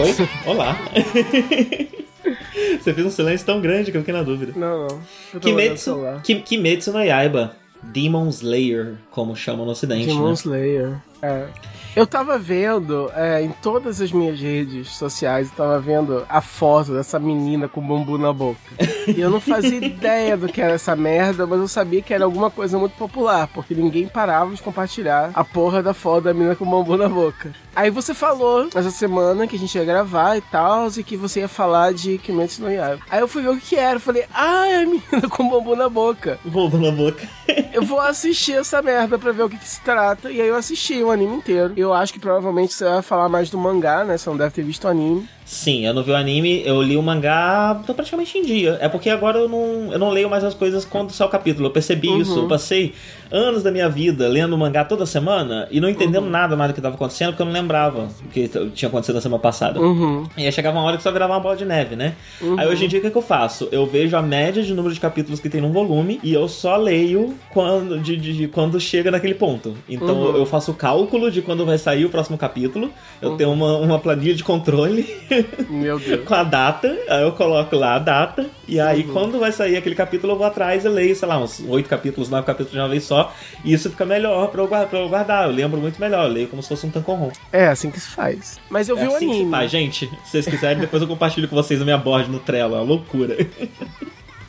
Oi? Olá. Você fez um silêncio tão grande que eu fiquei na dúvida. Não, não. Kimetsu, Kimetsu no Yaiba. Demon Slayer, como chamam no ocidente, Demon né? Slayer. É. Eu tava vendo é, em todas as minhas redes sociais, eu tava vendo a foto dessa menina com bambu na boca. E eu não fazia ideia do que era essa merda, mas eu sabia que era alguma coisa muito popular, porque ninguém parava de compartilhar a porra da foto da menina com bambu na boca. Aí você falou essa semana que a gente ia gravar e tal, e que você ia falar de Kimetsu no Yaiba. Aí eu fui ver o que era, eu falei, ah, é a menina com bambu na boca. Bambu na boca. eu vou assistir essa merda pra ver o que, que se trata. E aí eu assisti o anime inteiro. Eu acho que provavelmente você vai falar mais do mangá, né? Você não deve ter visto o anime. Sim, eu não vi o anime, eu li o mangá, tô praticamente em dia. É porque agora eu não, eu não leio mais as coisas quando sai o capítulo. Eu percebi uhum. isso. Eu passei anos da minha vida lendo o mangá toda semana e não entendendo uhum. nada mais do que estava acontecendo, porque eu não lembrava o que tinha acontecido na semana passada. Uhum. E aí chegava uma hora que só virava uma bola de neve, né? Aí hoje em dia o que, que, eu faço? Eu vejo a média de número de capítulos que tem num volume e eu só leio quando, de, de, de quando chega naquele ponto. Então eu faço o cálculo de quando vai sair o próximo capítulo. Eu tenho uma, uma planilha de controle. Meu Deus. com a data, aí eu coloco lá a data, e aí uhum. quando vai sair aquele capítulo, eu vou atrás e leio, sei lá, uns oito capítulos, nove capítulos de uma vez só, e isso fica melhor pra eu, guardar, pra eu guardar. Eu lembro muito melhor, eu leio como se fosse um tancorrom. É assim que se faz. Mas eu é vi assim o anime. Que se faz, gente. Se vocês quiserem, depois eu compartilho com vocês a minha board no Trello, é uma loucura.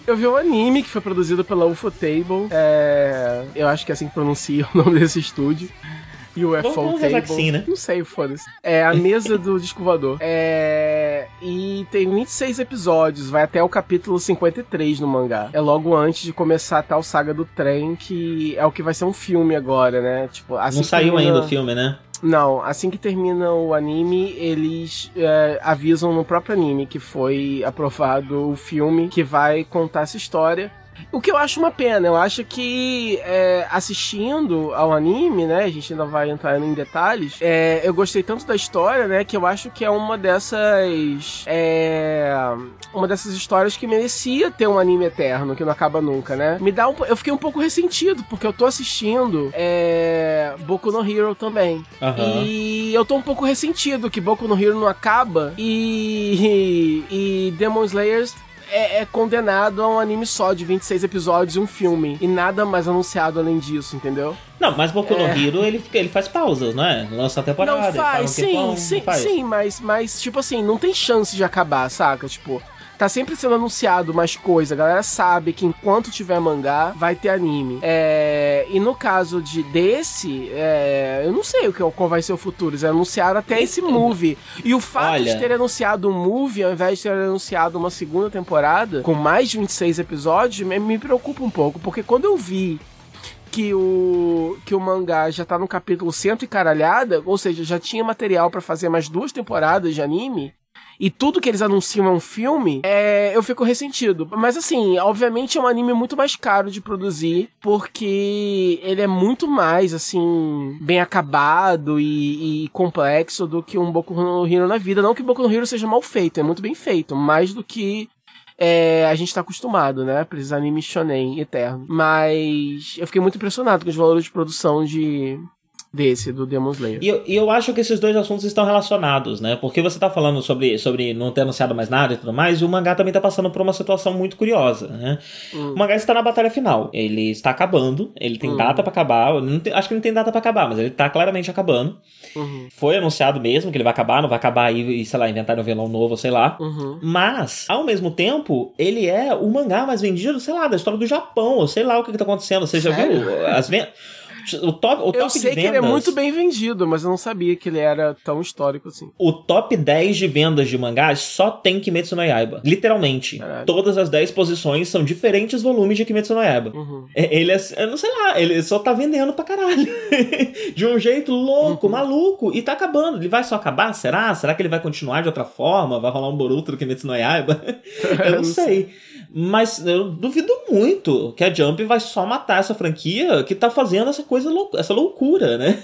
Eu vi um anime que foi produzido pela Ufotable. É... Eu acho que é assim que pronuncia o nome desse estúdio. UFO Vamos Table. Sim, né? Não sei, foda-se. É a mesa do disco voador. É... E tem 26 episódios, vai até o capítulo 53 no mangá. É logo antes de começar a tal saga do trem, que é o que vai ser um filme agora, né? Tipo, assim Não saiu termina... ainda o filme, né? Não, assim que termina o anime, eles é, avisam no próprio anime que foi aprovado o filme que vai contar essa história. O que eu acho uma pena, eu acho que é, assistindo ao anime, né, a gente ainda vai entrar em detalhes, é, eu gostei tanto da história, né, que eu acho que é uma dessas é, uma dessas histórias que merecia ter um anime eterno, que não acaba nunca, né. Me dá um, eu fiquei um pouco ressentido, porque eu tô assistindo é, Boku no Hero também. Uhum. E eu tô um pouco ressentido que Boku no Hero não acaba e, e, e Demon Slayers é, é, condenado a um anime só de 26 episódios e um filme. E nada mais anunciado além disso, entendeu? Não, mas Boku no é... Hero, ele, ele faz pausas, não é? Lança a temporada. Não faz, sim, sim, faz. sim, mas, mas, tipo assim, não tem chance de acabar, saca? Tipo, tá sempre sendo anunciado mais coisa. A galera sabe que enquanto tiver mangá, vai ter anime. É, e no caso de desse, é, eu não sei o que, qual vai ser o futuro. Eles anunciaram até esse movie. E o fato Olha... de ter anunciado um movie, ao invés de ter anunciado uma segunda temporada, com mais de 26 episódios, me, me preocupa um pouco. Porque quando eu vi que o, que o mangá já tá no capítulo cento e caralhada, ou seja, já tinha material para fazer mais duas temporadas de anime, e tudo que eles anunciam é um filme, é, eu fico ressentido. Mas assim, obviamente é um anime muito mais caro de produzir, porque ele é muito mais, assim, bem acabado e, e complexo do que um Boku no Hero na vida. Não que Boku no Hero seja mal feito, é muito bem feito, mais do que é, a gente tá acostumado, né? Pra esses animes shonen eternos. Mas eu fiquei muito impressionado com os valores de produção de, desse, do Demon Slayer. E eu, e eu acho que esses dois assuntos estão relacionados, né? Porque você tá falando sobre, sobre não ter anunciado mais nada e tudo mais, e o mangá também tá passando por uma situação muito curiosa, né? Hum. O mangá está na batalha final. Ele está acabando, ele tem hum. data para acabar. Tem, acho que não tem data para acabar, mas ele tá claramente acabando. Uhum. Foi anunciado mesmo que ele vai acabar, não vai acabar aí e, sei lá, inventar um vilão novo, sei lá. Uhum. Mas, ao mesmo tempo, ele é o mangá mais vendido, sei lá, da história do Japão, ou sei lá o que, que tá acontecendo. Você já Sério? viu as vendas. O top, o top eu sei que ele é muito bem vendido, mas eu não sabia que ele era tão histórico assim. O top 10 de vendas de mangás só tem Kimetsu no Yaiba. Literalmente. Caralho. Todas as 10 posições são diferentes volumes de Kimetsu no Yaiba. Uhum. É, ele é, não sei lá, ele só tá vendendo pra caralho. de um jeito louco, uhum. maluco. E tá acabando. Ele vai só acabar? Será? Será que ele vai continuar de outra forma? Vai rolar um Boruto do Kimetsu no Yaiba? eu não sei. Mas eu duvido muito que a Jump vai só matar essa franquia que tá fazendo essa coisa, lou essa loucura, né?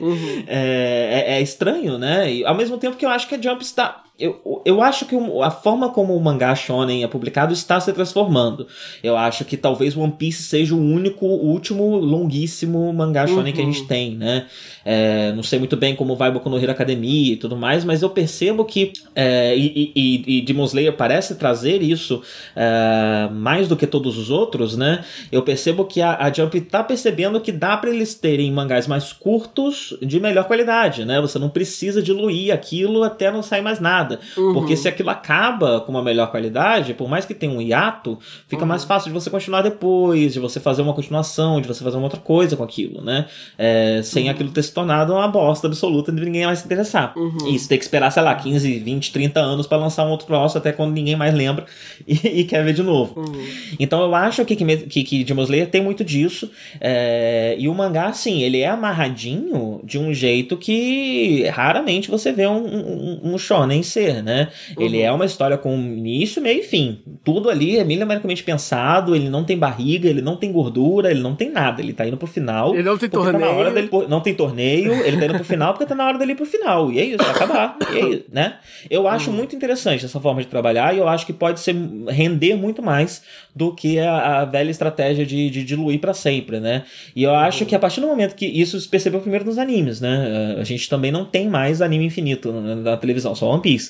Uhum. é, é, é, estranho, né? E ao mesmo tempo que eu acho que a Jump está eu, eu acho que a forma como o mangá shonen é publicado está se transformando. Eu acho que talvez One Piece seja o único, o último longuíssimo mangá shonen uhum. que a gente uhum. tem, né? É, não sei muito bem como vai Boku no Hero Academia e tudo mais, mas eu percebo que é, e, e, e Demon Slayer parece trazer isso é, mais do que todos os outros, né? Eu percebo que a, a Jump está percebendo que dá para eles terem mangás mais curtos de melhor qualidade, né? Você não precisa diluir aquilo até não sair mais nada Uhum. Porque se aquilo acaba com uma melhor qualidade, por mais que tenha um hiato, fica uhum. mais fácil de você continuar depois, de você fazer uma continuação, de você fazer uma outra coisa com aquilo, né? É, sem uhum. aquilo ter se tornado uma bosta absoluta de ninguém mais se interessar. Uhum. Isso tem que esperar, sei lá, 15, 20, 30 anos para lançar um outro troço até quando ninguém mais lembra e, e quer ver de novo. Uhum. Então eu acho que, que, que Demon Slayer tem muito disso. É, e o mangá, sim, ele é amarradinho de um jeito que raramente você vê um, um, um shonen ser, né? Uhum. Ele é uma história com início, meio e fim. Tudo ali é milimetricamente pensado, ele não tem barriga, ele não tem gordura, ele não tem nada. Ele tá indo pro final. Ele não tem torneio. Tá na hora dele, não tem torneio, ele tá indo pro final porque tá na hora dele ir pro final. E é isso, vai acabar. E é isso, né? Eu acho uhum. muito interessante essa forma de trabalhar e eu acho que pode ser render muito mais do que a, a velha estratégia de, de diluir para sempre, né? E eu acho que a partir do momento que isso se percebeu primeiro nos animes, né? A gente também não tem mais anime infinito na, na televisão, só One Piece.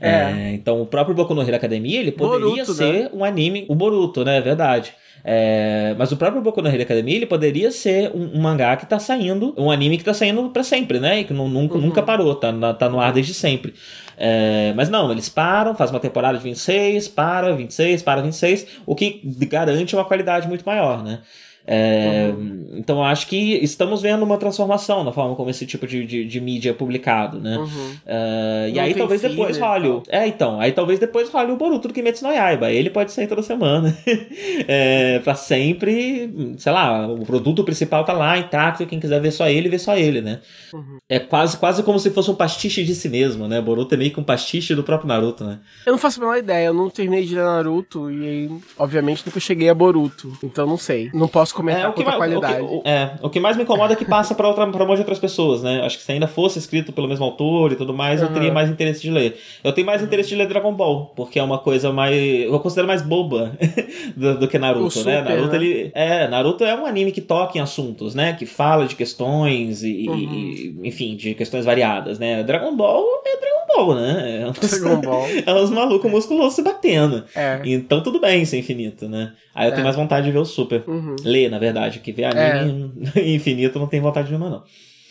É. É, então o próprio Boku no Hero Academia, ele poderia Boruto, ser né? um anime, o Boruto, né? É verdade. É, mas o próprio Boku no Hero Academia ele poderia ser um, um, mangá que tá saindo, um anime que tá saindo para sempre, né? E que não, nunca, uhum. nunca parou, tá, tá no ar desde sempre. É, mas não, eles param, fazem uma temporada de 26, para 26, para 26, o que garante uma qualidade muito maior, né? É, uhum. Então eu acho que estamos vendo uma transformação na forma como esse tipo de, de, de mídia é publicado, né? Uhum. Uh, e aí talvez depois role o... É, então, aí talvez depois role o Boruto do Kimetsu no Yaiba. Ele pode sair toda semana. é, pra sempre, sei lá, o produto principal tá lá intacto, quem quiser ver só ele, vê só ele, né? Uhum. É quase, quase como se fosse um pastiche de si mesmo, né? Boruto é meio que um pastiche do próprio Naruto, né? Eu não faço a menor ideia, eu não terminei de ler Naruto e obviamente nunca cheguei a Boruto, então não sei. Não posso comentar é, o que mais, qualidade. O que, é, o que mais me incomoda é que passa pra, outra, pra um monte de outras pessoas, né? Acho que se ainda fosse escrito pelo mesmo autor e tudo mais, uhum. eu teria mais interesse de ler. Eu tenho mais interesse de ler Dragon Ball, porque é uma coisa mais. Eu considero mais boba do, do, que Naruto, né? Naruto, né? ele. É, Naruto é um anime que toca em assuntos, né? Que fala de questões e, uhum. e enfim, de questões variadas, né? Dragon Ball é Dragon Ball, né? É uns, Dragon Ball. é uns malucos musculosos se batendo. É. Então tudo bem ser infinito, né? Aí eu é. tenho mais vontade de ver o Super. Uhum. Ler, na verdade, que ver anime é. infinito não tem vontade nenhuma, não.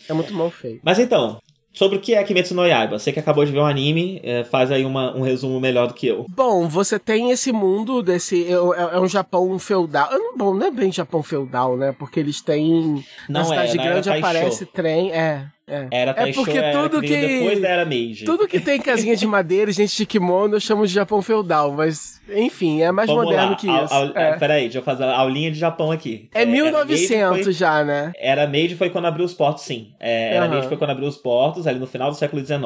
É muito mal feito. Mas então, Sobre o que é Kimetsu no Yaiba? Você que acabou de ver o um anime, é, faz aí uma, um resumo melhor do que eu. Bom, você tem esse mundo desse. É, é, é um Japão feudal. Bom, não é bem Japão feudal, né? Porque eles têm. Não na cidade é, grande aparece trem. É. É. Era Taisho, é porque tudo que depois da era Meiji. Tudo que tem casinha de madeira, gente de kimono, eu chamo de Japão feudal, mas enfim, é mais Vamos moderno lá. que isso. Al, al, é. Peraí, deixa eu fazer a aulinha de Japão aqui. É, 1900 foi, já, né? Era Meiji foi quando abriu os portos, sim. É, era uhum. Meiji foi quando abriu os portos, ali no final do século XIX.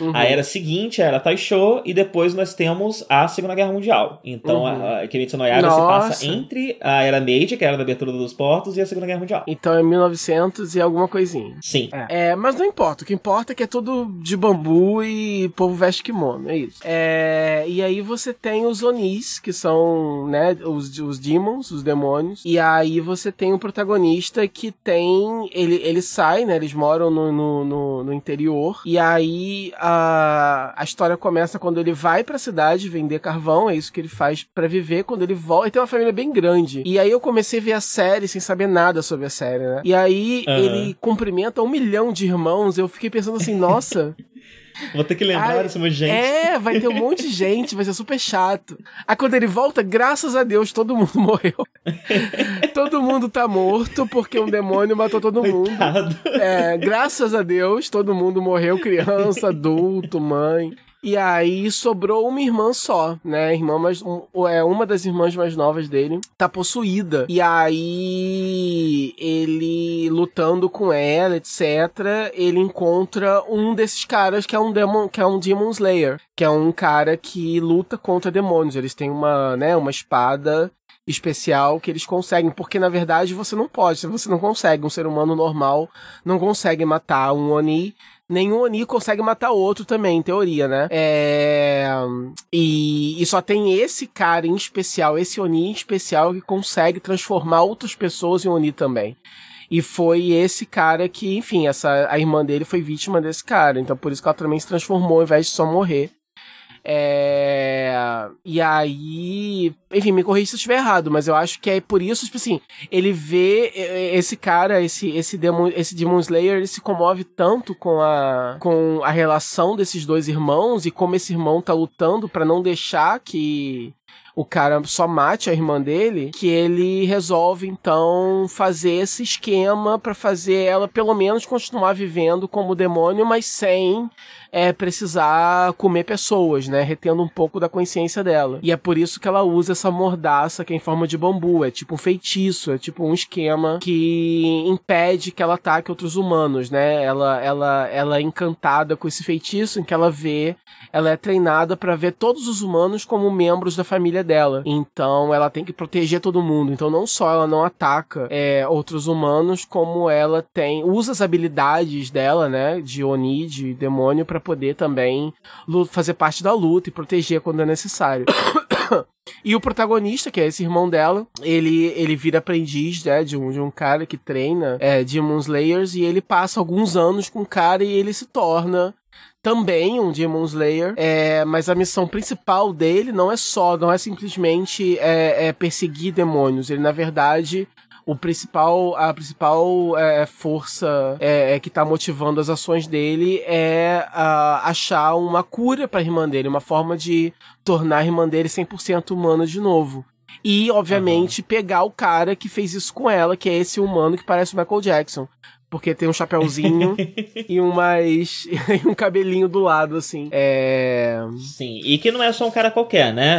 Uhum. A era seguinte era Taisho e depois nós temos a Segunda Guerra Mundial. Então, uhum. a, a Kimetsu no Yaiba se passa entre a era Meiji, que era a abertura dos portos, e a Segunda Guerra Mundial. Então é 1900 e alguma coisinha. Sim. É, é mas não importa. O que importa é que é tudo de bambu e povo veste kimono, é isso. É, e aí você tem os Onis, que são, né, os, os demons, os demônios. E aí você tem o um protagonista que tem. Ele, ele sai, né? Eles moram no, no, no, no interior. E aí a, a história começa quando ele vai pra cidade vender carvão, é isso que ele faz para viver. Quando ele volta, ele tem uma família bem grande. E aí eu comecei a ver a série sem saber nada sobre a série, né? E aí uhum. ele cumprimenta um milhão de irmãos. Eu fiquei pensando assim, nossa. Vou ter que lembrar Ai, monte de gente. É, vai ter um monte de gente, vai ser super chato. Aí quando ele volta, graças a Deus, todo mundo morreu. todo mundo tá morto porque um demônio matou todo mundo. Coitado. É, graças a Deus, todo mundo morreu, criança, adulto, mãe. E aí sobrou uma irmã só, né? Irmã mais, um, é uma das irmãs mais novas dele tá possuída. E aí ele lutando com ela, etc, ele encontra um desses caras que é um demon, que é um Demon Slayer, que é um cara que luta contra demônios. Eles têm uma, né, uma espada especial que eles conseguem, porque na verdade você não pode, você não consegue, um ser humano normal não consegue matar um Oni nenhum Oni consegue matar outro também, em teoria, né? É... E, e só tem esse cara em especial, esse Oni em especial, que consegue transformar outras pessoas em Oni também. E foi esse cara que, enfim, essa, a irmã dele foi vítima desse cara. Então por isso que ela também se transformou ao invés de só morrer. É... E aí, enfim, me corrija se eu estiver errado, mas eu acho que é por isso, tipo assim, ele vê esse cara, esse esse Demon, esse Demon Slayer, ele se comove tanto com a com a relação desses dois irmãos e como esse irmão tá lutando para não deixar que o cara só mate a irmã dele, que ele resolve então fazer esse esquema para fazer ela pelo menos continuar vivendo como demônio, mas sem é, precisar comer pessoas, né? Retendo um pouco da consciência dela. E é por isso que ela usa essa mordaça que é em forma de bambu. É tipo um feitiço, é tipo um esquema que impede que ela ataque outros humanos, né? Ela, ela, ela é encantada com esse feitiço em que ela vê, ela é treinada para ver todos os humanos como membros da família dela. Então ela tem que proteger todo mundo. Então não só ela não ataca é, outros humanos, como ela tem usa as habilidades dela, né? De Oni, de demônio, para poder também fazer parte da luta e proteger quando é necessário. E o protagonista, que é esse irmão dela, ele, ele vira aprendiz né, de, um, de um cara que treina é, Demon Slayers e ele passa alguns anos com o cara e ele se torna também um Demon Slayer, é, mas a missão principal dele não é só, não é simplesmente é, é perseguir demônios. Ele, na verdade, o principal, a principal é, força é, é, que tá motivando as ações dele é a, achar uma cura pra irmã dele, uma forma de tornar a irmã dele 100% humana de novo. E, obviamente, uhum. pegar o cara que fez isso com ela, que é esse humano que parece o Michael Jackson porque tem um chapéuzinho e um mais e um cabelinho do lado assim. É... Sim, e que não é só um cara qualquer, né?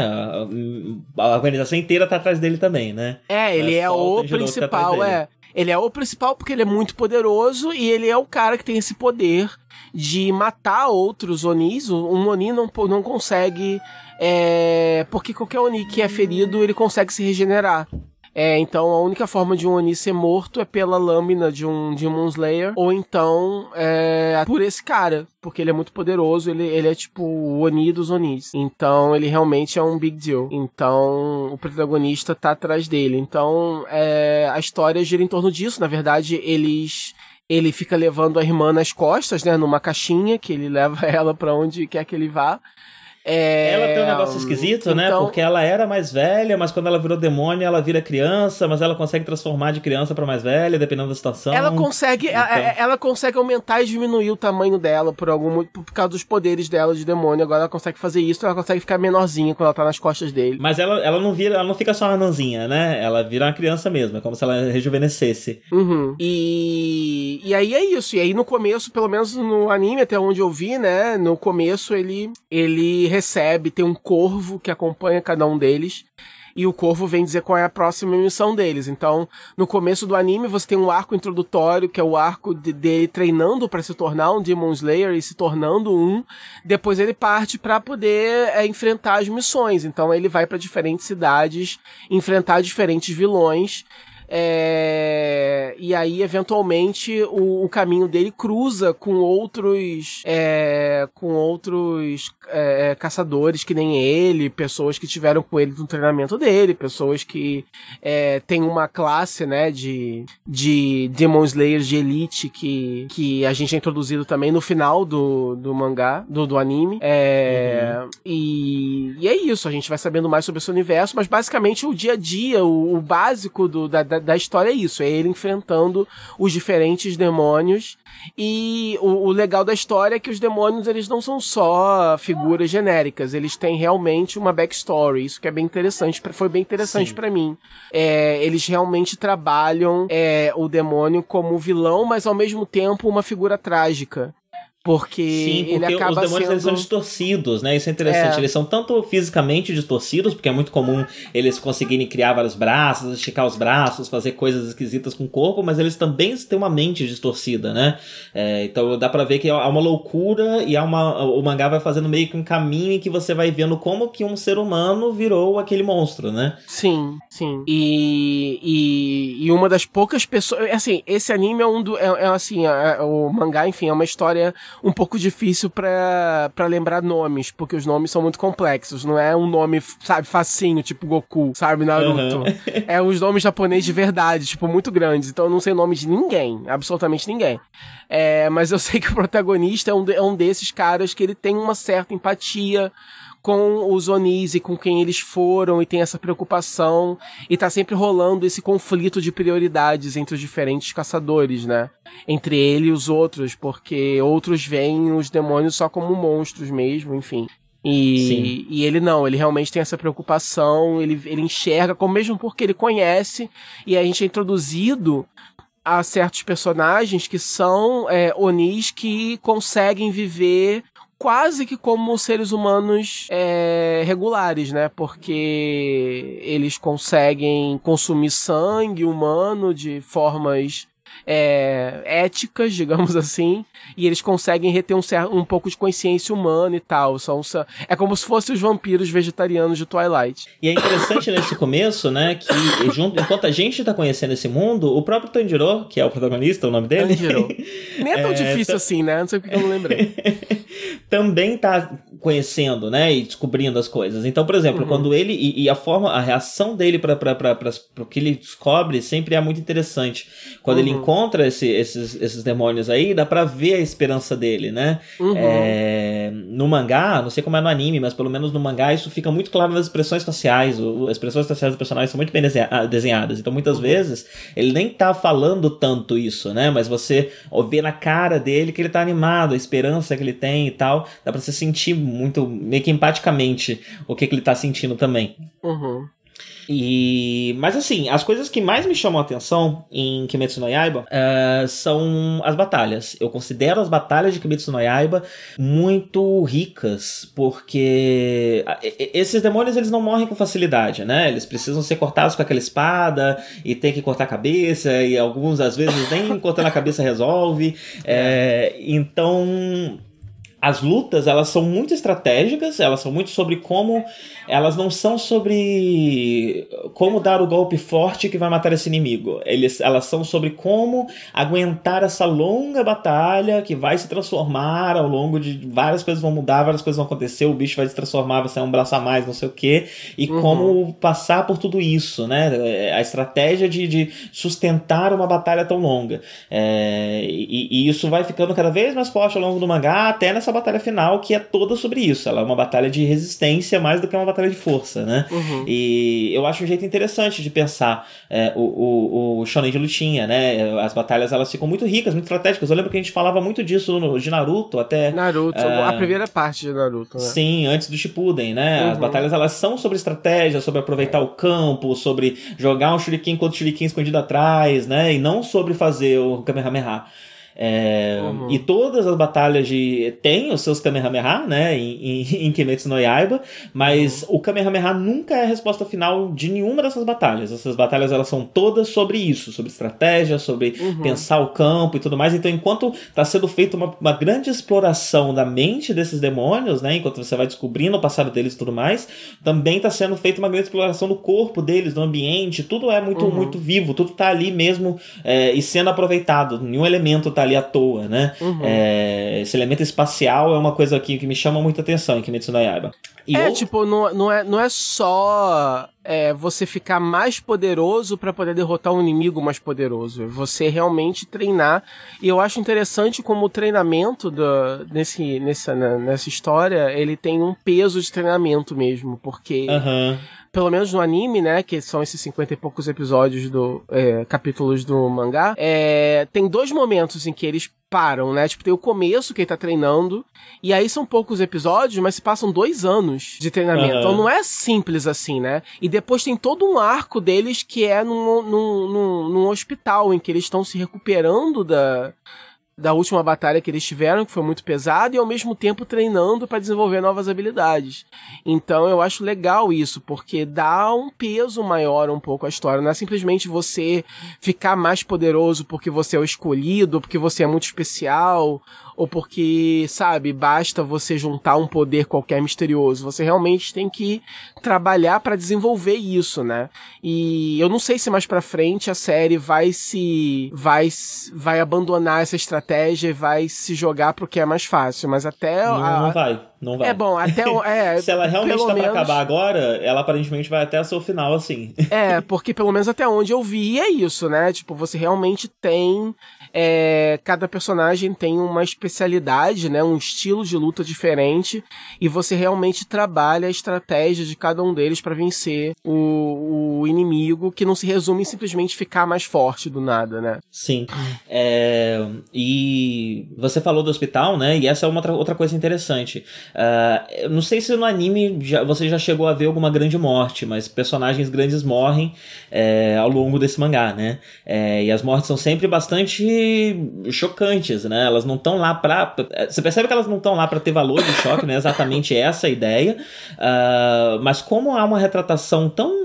A organização inteira tá atrás dele também, né? É, ele é, é o, tá principal, tá é. Ele é o principal porque ele é muito poderoso e ele é o cara que tem esse poder de matar outros Onis. Um Oni não, não consegue. É, porque qualquer Oni que é ferido, ele consegue se regenerar. É, então a única forma de um Oni ser morto é pela lâmina de um Demon Slayer, ou então é, por esse cara, porque ele é muito poderoso, ele, ele é tipo o Oni dos Onis. Então ele realmente é um big deal. Então o protagonista tá atrás dele. Então é, a história gira em torno disso. Na verdade, eles ele fica levando a irmã nas costas, né, numa caixinha que ele leva ela para onde quer que ele vá. É... Ela tem um negócio esquisito, então... né? Porque ela era mais velha, mas quando ela virou demônio, ela vira criança, mas ela consegue transformar de criança para mais velha, dependendo da situação. Ela consegue, então... ela, ela, consegue aumentar e diminuir o tamanho dela por algum por causa dos poderes dela de demônio. Agora ela consegue fazer isso, ela consegue ficar menorzinha quando ela tá nas costas dele. Mas ela, ela não vira, ela não fica só uma nanzinha, né? Ela vira uma criança mesmo, é como se ela rejuvenescesse. Uhum. E, e aí é isso. E aí no começo, pelo menos no anime, até onde eu vi, né? No começo ele, ele recebe, tem um corvo que acompanha cada um deles e o Corvo vem dizer qual é a próxima missão deles. Então, no começo do anime, você tem um arco introdutório, que é o arco dele de treinando para se tornar um Demon Slayer e se tornando um. Depois ele parte para poder é, enfrentar as missões. Então, ele vai para diferentes cidades, enfrentar diferentes vilões é, e aí, eventualmente, o, o, caminho dele cruza com outros é, com outros é, caçadores que nem ele, pessoas que tiveram com ele no treinamento dele, pessoas que é, têm uma classe né, de, de Demon Slayers de elite que, que a gente é introduzido também no final do, do mangá, do, do anime. É, uhum. e, e é isso, a gente vai sabendo mais sobre esse universo, mas basicamente o dia a dia, o, o básico do, da, da da história é isso, é ele enfrentando os diferentes demônios e o, o, legal da história é que os demônios eles não são só figuras genéricas, eles têm realmente uma backstory, isso que é bem interessante, foi bem interessante para mim. É, eles realmente trabalham é, o demônio como vilão, mas ao mesmo tempo uma figura trágica. Porque, Sim, porque ele acaba os demônios sendo... eles são distorcidos, né? Isso é interessante. É. Eles são tanto fisicamente distorcidos, porque é muito comum eles conseguirem criar vários braços, esticar os braços, fazer coisas esquisitas com o corpo, mas eles também têm uma mente distorcida, né? É, então dá pra ver que há uma loucura e há uma, o mangá vai fazendo meio que um caminho em que você vai vendo como que um ser humano virou aquele monstro, né? Sim, sim. E, e, e uma das poucas pessoas. Assim, esse anime é um do. É, é assim, é, o mangá, enfim, é uma história um pouco difícil para lembrar nomes, porque os nomes são muito complexos. Não é um nome, sabe, facinho, tipo Goku, sabe, Naruto. Uhum. é os nomes japoneses de verdade, tipo, muito grandes. Então eu não sei o nome de ninguém, absolutamente ninguém. É, mas eu sei que o protagonista é um, é um desses caras que ele tem uma certa empatia com os Onis e com quem eles foram e tem essa preocupação e tá sempre rolando esse conflito de prioridades entre os diferentes caçadores, né? Entre ele e os outros, porque outros veem os demônios só como monstros mesmo, enfim. E, e, ele não, ele realmente tem essa preocupação, ele, ele enxerga, como mesmo porque ele conhece, e a gente é introduzido a certos personagens que são é, Onis que conseguem viver quase que como seres humanos é, regulares, né? Porque eles conseguem consumir sangue humano de formas é, éticas, digamos assim, e eles conseguem reter um, um pouco de consciência humana e tal. São, é como se fossem os vampiros vegetarianos de Twilight. E é interessante nesse começo, né, que junto, enquanto a gente tá conhecendo esse mundo, o próprio Tanjiro, que é o protagonista, o nome dele... Tanjiro. Nem é tão é, difícil assim, né? Não sei porque eu não lembrei. Também tá conhecendo, né, e descobrindo as coisas. Então, por exemplo, uhum. quando ele e, e, a forma, a reação dele para o que ele descobre sempre é muito interessante. Quando uhum. ele encontra esse, esses, esses demônios aí, dá para ver a esperança dele, né? Uhum. É, no mangá, não sei como é no anime, mas pelo menos no mangá isso fica muito claro nas expressões faciais. O, as expressões faciais dos personagens são muito bem ah, desenhadas. Então, muitas uhum. vezes ele nem tá falando tanto isso, né? Mas você vê na cara dele que ele tá animado, a esperança que ele tem e tal. Dá pra você sentir muito, meio que empaticamente, o que, que ele tá sentindo também. Uhum. E, mas assim, as coisas que mais me chamam a atenção em Kimetsu no Yaiba uh, são as batalhas. Eu considero as batalhas de Kimetsu no Yaiba muito ricas, porque esses demônios eles não morrem com facilidade, né? Eles precisam ser cortados com aquela espada e tem que cortar a cabeça e alguns às vezes nem cortando a cabeça resolve. É, então as lutas elas são muito estratégicas, elas são muito sobre como elas não são sobre como dar o golpe forte que vai matar esse inimigo. Eles, elas são sobre como aguentar essa longa batalha que vai se transformar ao longo de várias coisas vão mudar, várias coisas vão acontecer, o bicho vai se transformar, vai sair um braço a mais, não sei o que, e uhum. como passar por tudo isso, né? A estratégia de, de sustentar uma batalha tão longa. É, e, e, isso vai ficando cada vez mais forte ao longo do mangá, até nessa batalha final, que é toda sobre isso. Ela é uma batalha de resistência mais do que uma batalha de força, né? Uhum. E eu acho um jeito interessante de pensar é, o, o, o shonen de lutinha, né? As batalhas elas ficam muito ricas, muito estratégicas. Eu lembro que a gente falava muito disso no, de Naruto até. Naruto, uh, a primeira parte de Naruto, né? Sim, antes do Shippuden, né? Uhum. As batalhas elas são sobre estratégia, sobre aproveitar o campo, sobre jogar um shuriken contra o shuriken escondido atrás, né? E não sobre fazer o Kamehameha. É, uhum. E todas as batalhas de. tem os seus Kamehameha, né? Em, em, em Kimetsu no Yaiba, mas uhum. o Kamehameha nunca é a resposta final de nenhuma dessas batalhas. Essas batalhas elas são todas sobre isso, sobre estratégia, sobre uhum. pensar o campo e tudo mais. Então, enquanto está sendo feita uma, uma grande exploração da mente desses demônios, né? Enquanto você vai descobrindo o passado deles e tudo mais, também está sendo feita uma grande exploração do corpo deles, do ambiente. Tudo é muito, uhum. muito vivo, tudo está ali mesmo é, e sendo aproveitado. Nenhum elemento está ali à toa, né? Uhum. É, esse elemento espacial é uma coisa aqui que me chama muita atenção em Kimetsu no Yaiba. E é, tipo, não, não, é, não é só é, você ficar mais poderoso para poder derrotar um inimigo mais poderoso. É você realmente treinar. E eu acho interessante como o treinamento do, nesse, nessa, nessa história, ele tem um peso de treinamento mesmo, porque... Uhum pelo menos no anime, né, que são esses 50 e poucos episódios do é, capítulos do mangá, é, tem dois momentos em que eles param, né? Tipo, tem o começo que ele tá treinando, e aí são poucos episódios, mas se passam dois anos de treinamento. Uhum. Então não é simples assim, né? E depois tem todo um arco deles que é num, num, num, num hospital, em que eles estão se recuperando da da última batalha que eles tiveram, que foi muito pesada, e ao mesmo tempo treinando para desenvolver novas habilidades. Então eu acho legal isso, porque dá um peso maior um pouco à história. Não é simplesmente você ficar mais poderoso porque você é o escolhido, porque você é muito especial, ou porque, sabe, basta você juntar um poder qualquer misterioso. Você realmente tem que trabalhar para desenvolver isso, né? E eu não sei se mais para frente a série vai se vai vai abandonar essa estratégia e vai se jogar pro que é mais fácil, mas até não, a, não vai, não vai. É bom, até é, se ela realmente tá menos... pra acabar agora, ela aparentemente vai até o seu final assim. é, porque pelo menos até onde eu vi é isso, né? Tipo, você realmente tem é, cada personagem tem uma especialidade, né, um estilo de luta diferente, e você realmente trabalha a estratégia de cada um deles para vencer o, o, inimigo, que não se resume em simplesmente ficar mais forte do nada, né? Sim. É, e você falou do hospital, né? E essa é uma outra, outra coisa interessante. Uh, não sei se no anime já, você já chegou a ver alguma grande morte, mas personagens grandes morrem é, ao longo desse mangá, né? É, e as mortes são sempre bastante chocantes, né? Elas não estão lá pra. Você percebe que elas não estão lá para ter valor de choque, né? Exatamente essa a ideia. Uh, mas como há uma retratação tão.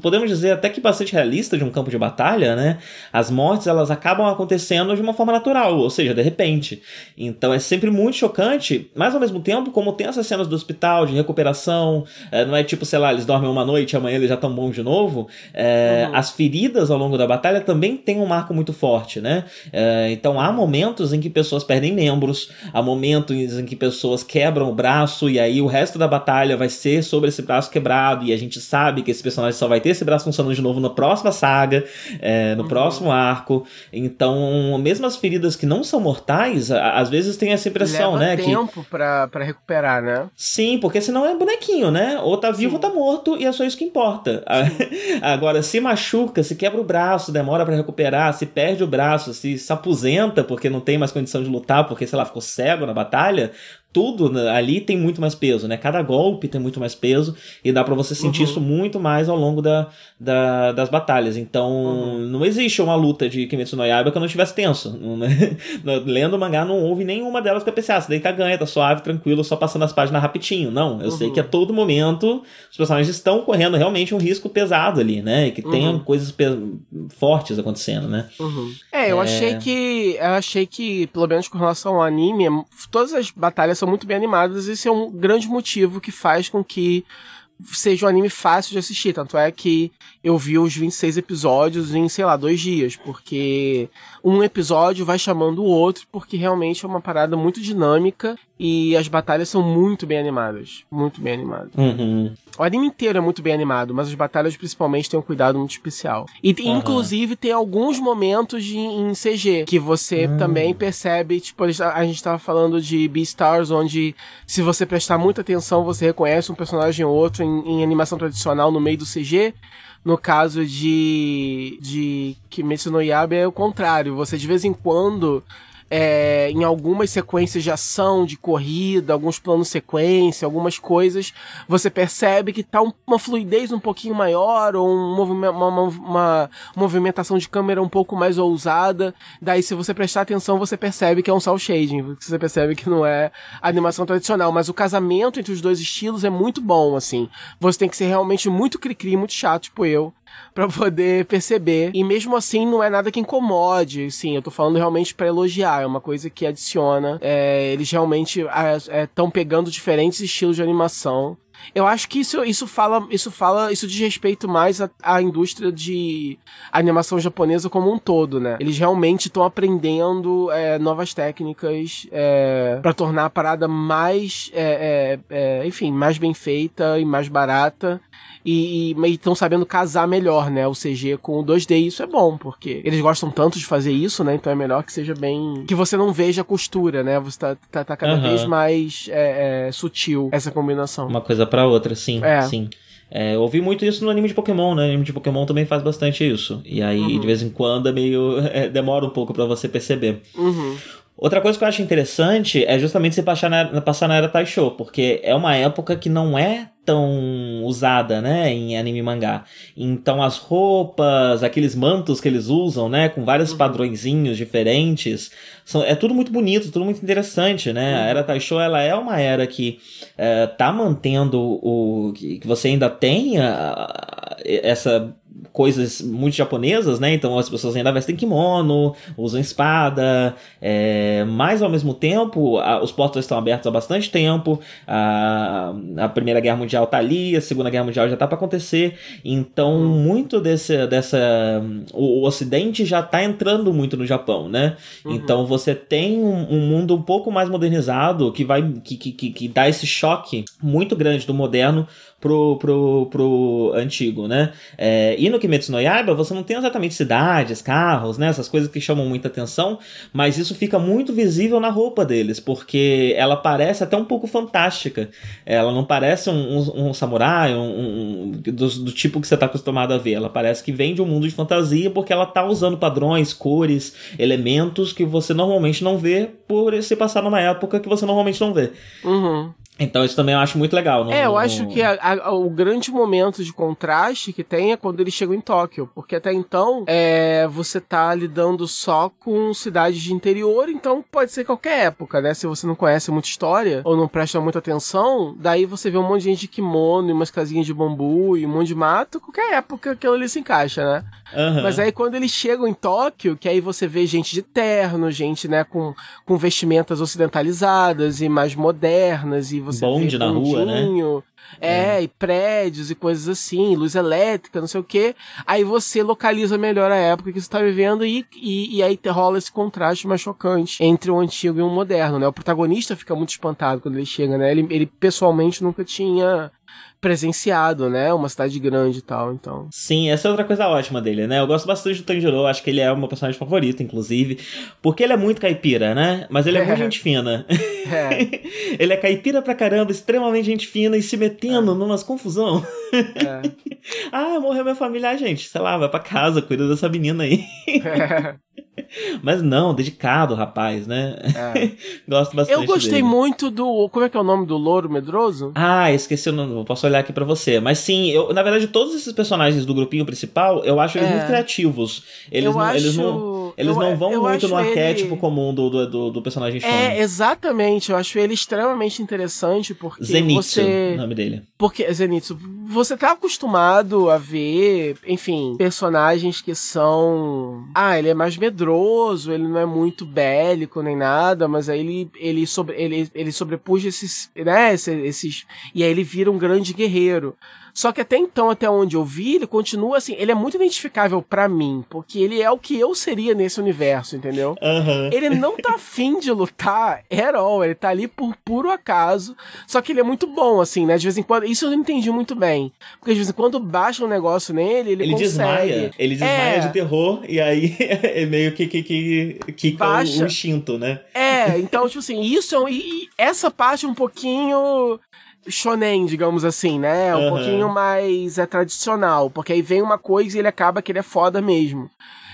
Podemos dizer até que bastante realista de um campo de batalha, né? As mortes elas acabam acontecendo de uma forma natural, ou seja, de repente. Então é sempre muito chocante, mas ao mesmo tempo, como tem essas cenas do hospital, de recuperação, é, não é tipo, sei lá, eles dormem uma noite e amanhã eles já estão bons de novo. É, uhum. As feridas ao longo da batalha também tem um marco muito forte, né? É, então há momentos em que pessoas perdem membros, há momentos em que pessoas quebram o braço e aí o resto da batalha vai ser sobre esse braço quebrado e a gente sabe que esse personagem só vai ter esse braço funcionando de novo na próxima saga, é, no uhum. próximo arco. Então, mesmo as feridas que não são mortais, às vezes tem essa impressão, Leva né? tempo que... pra, pra recuperar, né? Sim, porque senão é bonequinho, né? Ou tá vivo Sim. ou tá morto e é só isso que importa. Agora, se machuca, se quebra o braço, demora para recuperar, se perde o braço, se, se aposenta porque não tem mais condição de lutar, porque, sei lá, ficou cego na batalha, tudo né, ali tem muito mais peso, né? Cada golpe tem muito mais peso e dá para você sentir uhum. isso muito mais ao longo da, da das batalhas. Então, uhum. não existe uma luta de Kimetsu no Yaiba que eu não estivesse tenso. Né? Lendo o mangá, não houve nenhuma delas que eu pensei, ah, você daí tá ganha, tá suave, tranquilo, só passando as páginas rapidinho. Não, eu uhum. sei que a todo momento os personagens estão correndo realmente um risco pesado ali, né? E que tenham uhum. coisas fortes acontecendo, né? Uhum. É, eu é... achei que. Eu achei que, pelo menos com relação ao anime, todas as batalhas são muito bem animadas e esse é um grande motivo que faz com que seja um anime fácil de assistir. Tanto é que eu vi os 26 episódios em, sei lá, dois dias, porque um episódio vai chamando o outro, porque realmente é uma parada muito dinâmica e as batalhas são muito bem animadas. Muito bem animadas. Uhum. O anime inteiro é muito bem animado, mas as batalhas principalmente têm um cuidado muito especial. E uhum. inclusive tem alguns momentos de, em CG que você uhum. também percebe, tipo, a gente tava falando de Beastars, onde se você prestar muita atenção, você reconhece um personagem ou outro em, em animação tradicional no meio do CG. No caso de, de Kimetsu no Yaiba é o contrário. Você de vez em quando é, em algumas sequências de ação, de corrida, alguns planos sequência, algumas coisas, você percebe que tá um, uma fluidez um pouquinho maior, ou um movimento, uma, uma, uma, movimentação de câmera um pouco mais ousada. Daí, se você prestar atenção, você percebe que é um cel shading, você percebe que não é animação tradicional. Mas o casamento entre os dois estilos é muito bom, assim. Você tem que ser realmente muito cri-cri, muito chato, tipo eu, para poder perceber. E mesmo assim, não é nada que incomode, sim. Eu tô falando realmente para elogiar. É uma coisa que adiciona. É, eles realmente estão é, é pegando diferentes estilos de animação. Eu acho que isso, isso fala, isso fala, isso diz respeito mais à, indústria de animação japonesa como um todo, né? Eles realmente estão aprendendo é, novas técnicas é, para tornar a parada mais, é, é, é, enfim, mais bem feita e mais barata e estão sabendo casar melhor, né? O CG com o 2D. E isso é bom, porque eles gostam tanto de fazer isso, né? Então é melhor que seja bem. que você não veja a costura, né? Você tá, tá, tá cada uhum. vez mais é, é, sutil essa combinação. Uma coisa para outra, sim. É. sim. É, eu ouvi muito isso no anime de Pokémon, né? O anime de Pokémon também faz bastante isso. E aí, uhum. de vez em quando, é meio. É, demora um pouco para você perceber. Uhum. Outra coisa que eu acho interessante é justamente você passar na, passar na era Taisho, porque é uma época que não é tão usada, né, em anime e mangá. Então as roupas, aqueles mantos que eles usam, né, com vários uhum. padrõezinhos diferentes, são, é tudo muito bonito, tudo muito interessante, né? Uhum. A era Taisho, ela é uma era que é, tá mantendo o que, que você ainda tenha essa coisas muito japonesas, né? Então as pessoas ainda vestem kimono, usam espada, é, mas ao mesmo tempo a, os portos estão abertos há bastante tempo, a, a Primeira Guerra Mundial tá ali, a Segunda Guerra Mundial já tá para acontecer, então muito desse, dessa... O, o, Ocidente já tá entrando muito no Japão, né? Uhum. Então você tem um, um, mundo um pouco mais modernizado que vai... que, que, que, que dá esse choque muito grande do moderno pro, pro, pro antigo, né? É, e no Kimetsu no Yaiba você não tem exatamente cidades, carros, né? Essas coisas que chamam muita atenção, mas isso fica muito visível na roupa deles, porque ela parece até um pouco fantástica. Ela não parece um, um, um samurai, um, do, do, tipo que você está acostumado a ver. Ela parece que vem de um mundo de fantasia porque ela tá usando padrões, cores, elementos que você normalmente não vê por se passar numa época que você normalmente não vê. Uhum. Então isso também eu acho muito legal. No, é, eu no... acho que a, a, o grande momento de contraste que tem é quando eles chegam em Tóquio, porque até então é, você tá lidando só com cidades de interior, então pode ser qualquer época, né? Se você não conhece muita história ou não presta muita atenção, daí você vê um monte de gente de kimono e umas casinhas de bambu e um monte de mato, qualquer época aquilo ali se encaixa, né? Uhum. Mas aí quando eles chegam em Tóquio, que aí você vê gente de terno, gente, né, com, com vestimentas ocidentalizadas e mais modernas e você Bonde na rua, né? É, é, e prédios e coisas assim, luz elétrica, não sei o que. Aí você localiza melhor a época que você está vivendo e, e, e, aí rola esse contraste mais chocante entre o antigo e o moderno, né? O protagonista fica muito espantado quando ele chega, né? Ele, ele pessoalmente nunca tinha presenciado, né? Uma cidade grande e tal, então. Sim, essa é outra coisa ótima dele, né? Eu gosto bastante do Tanjiro, acho que ele é o meu personagem favorito, inclusive, porque ele é muito caipira, né? Mas ele é, é. muito gente fina. É. ele é caipira pra caramba, extremamente gente fina e se metendo é. numas confusão. É. ah, morreu minha família, ah, gente, sei lá, vai pra casa, cuida dessa menina aí. Mas não, dedicado, rapaz, né? É. Gosto bastante. Eu gostei dele. muito do. Como é que é o nome do louro medroso? Ah, esqueci o nome. Posso olhar aqui para você. Mas sim, eu, na verdade, todos esses personagens do grupinho principal, eu acho eles é. muito criativos. Eles eu não, acho... eles não, eles eu, não vão muito no arquétipo ele... comum do, do, do, personagem shonen. É, exatamente. Eu acho ele extremamente interessante porque Zenitsu, você... o nome dele. Porque, Zenitsu, você tá acostumado a ver, enfim, personagens que são... Ah, ele é mais medroso, ele não é muito bélico nem nada, mas aí ele, ele, sobre, ele, ele sobrepuja esses, né, esses... E aí ele vira um grande guerreiro. Só que até então, até onde eu vi, ele continua assim, ele é muito identificável para mim, porque ele é o que eu seria nesse universo, entendeu? Uhum. Ele não tá afim de lutar at all, ele tá ali por puro acaso, só que ele é muito bom, assim, né? De vez em quando, isso eu não entendi muito bem, porque de vez em quando baixa um negócio nele, ele, ele consegue. desmaia, ele desmaia é. de terror, e aí é meio que que, que, que baixa. o instinto, né? É, então, tipo assim, isso é e essa parte é um pouquinho shonen, digamos assim, né? Um uhum. pouquinho mais é tradicional, porque aí vem uma coisa e ele acaba que ele é foda mesmo.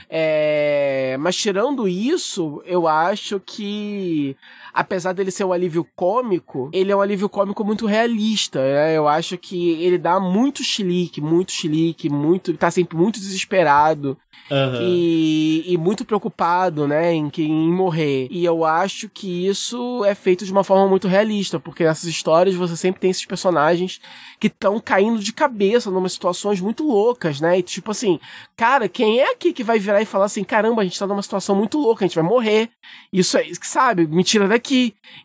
É... Mas tirando isso, eu acho que apesar dele ser um alívio cômico, ele é um alívio cômico muito realista. Né? Eu acho que ele dá muito chilique, muito chilique, muito. tá sempre muito desesperado. Uhum. E, e, muito preocupado, né, em, em morrer. E eu acho que isso é feito de uma forma muito realista, porque nessas histórias você sempre tem esses personagens que estão caindo de cabeça numa situações muito loucas, né? E tipo assim, cara, quem é aqui que vai virar e falar assim, caramba, a gente tá numa situação muito louca, a gente vai morrer. Isso é, sabe, me tira daqui.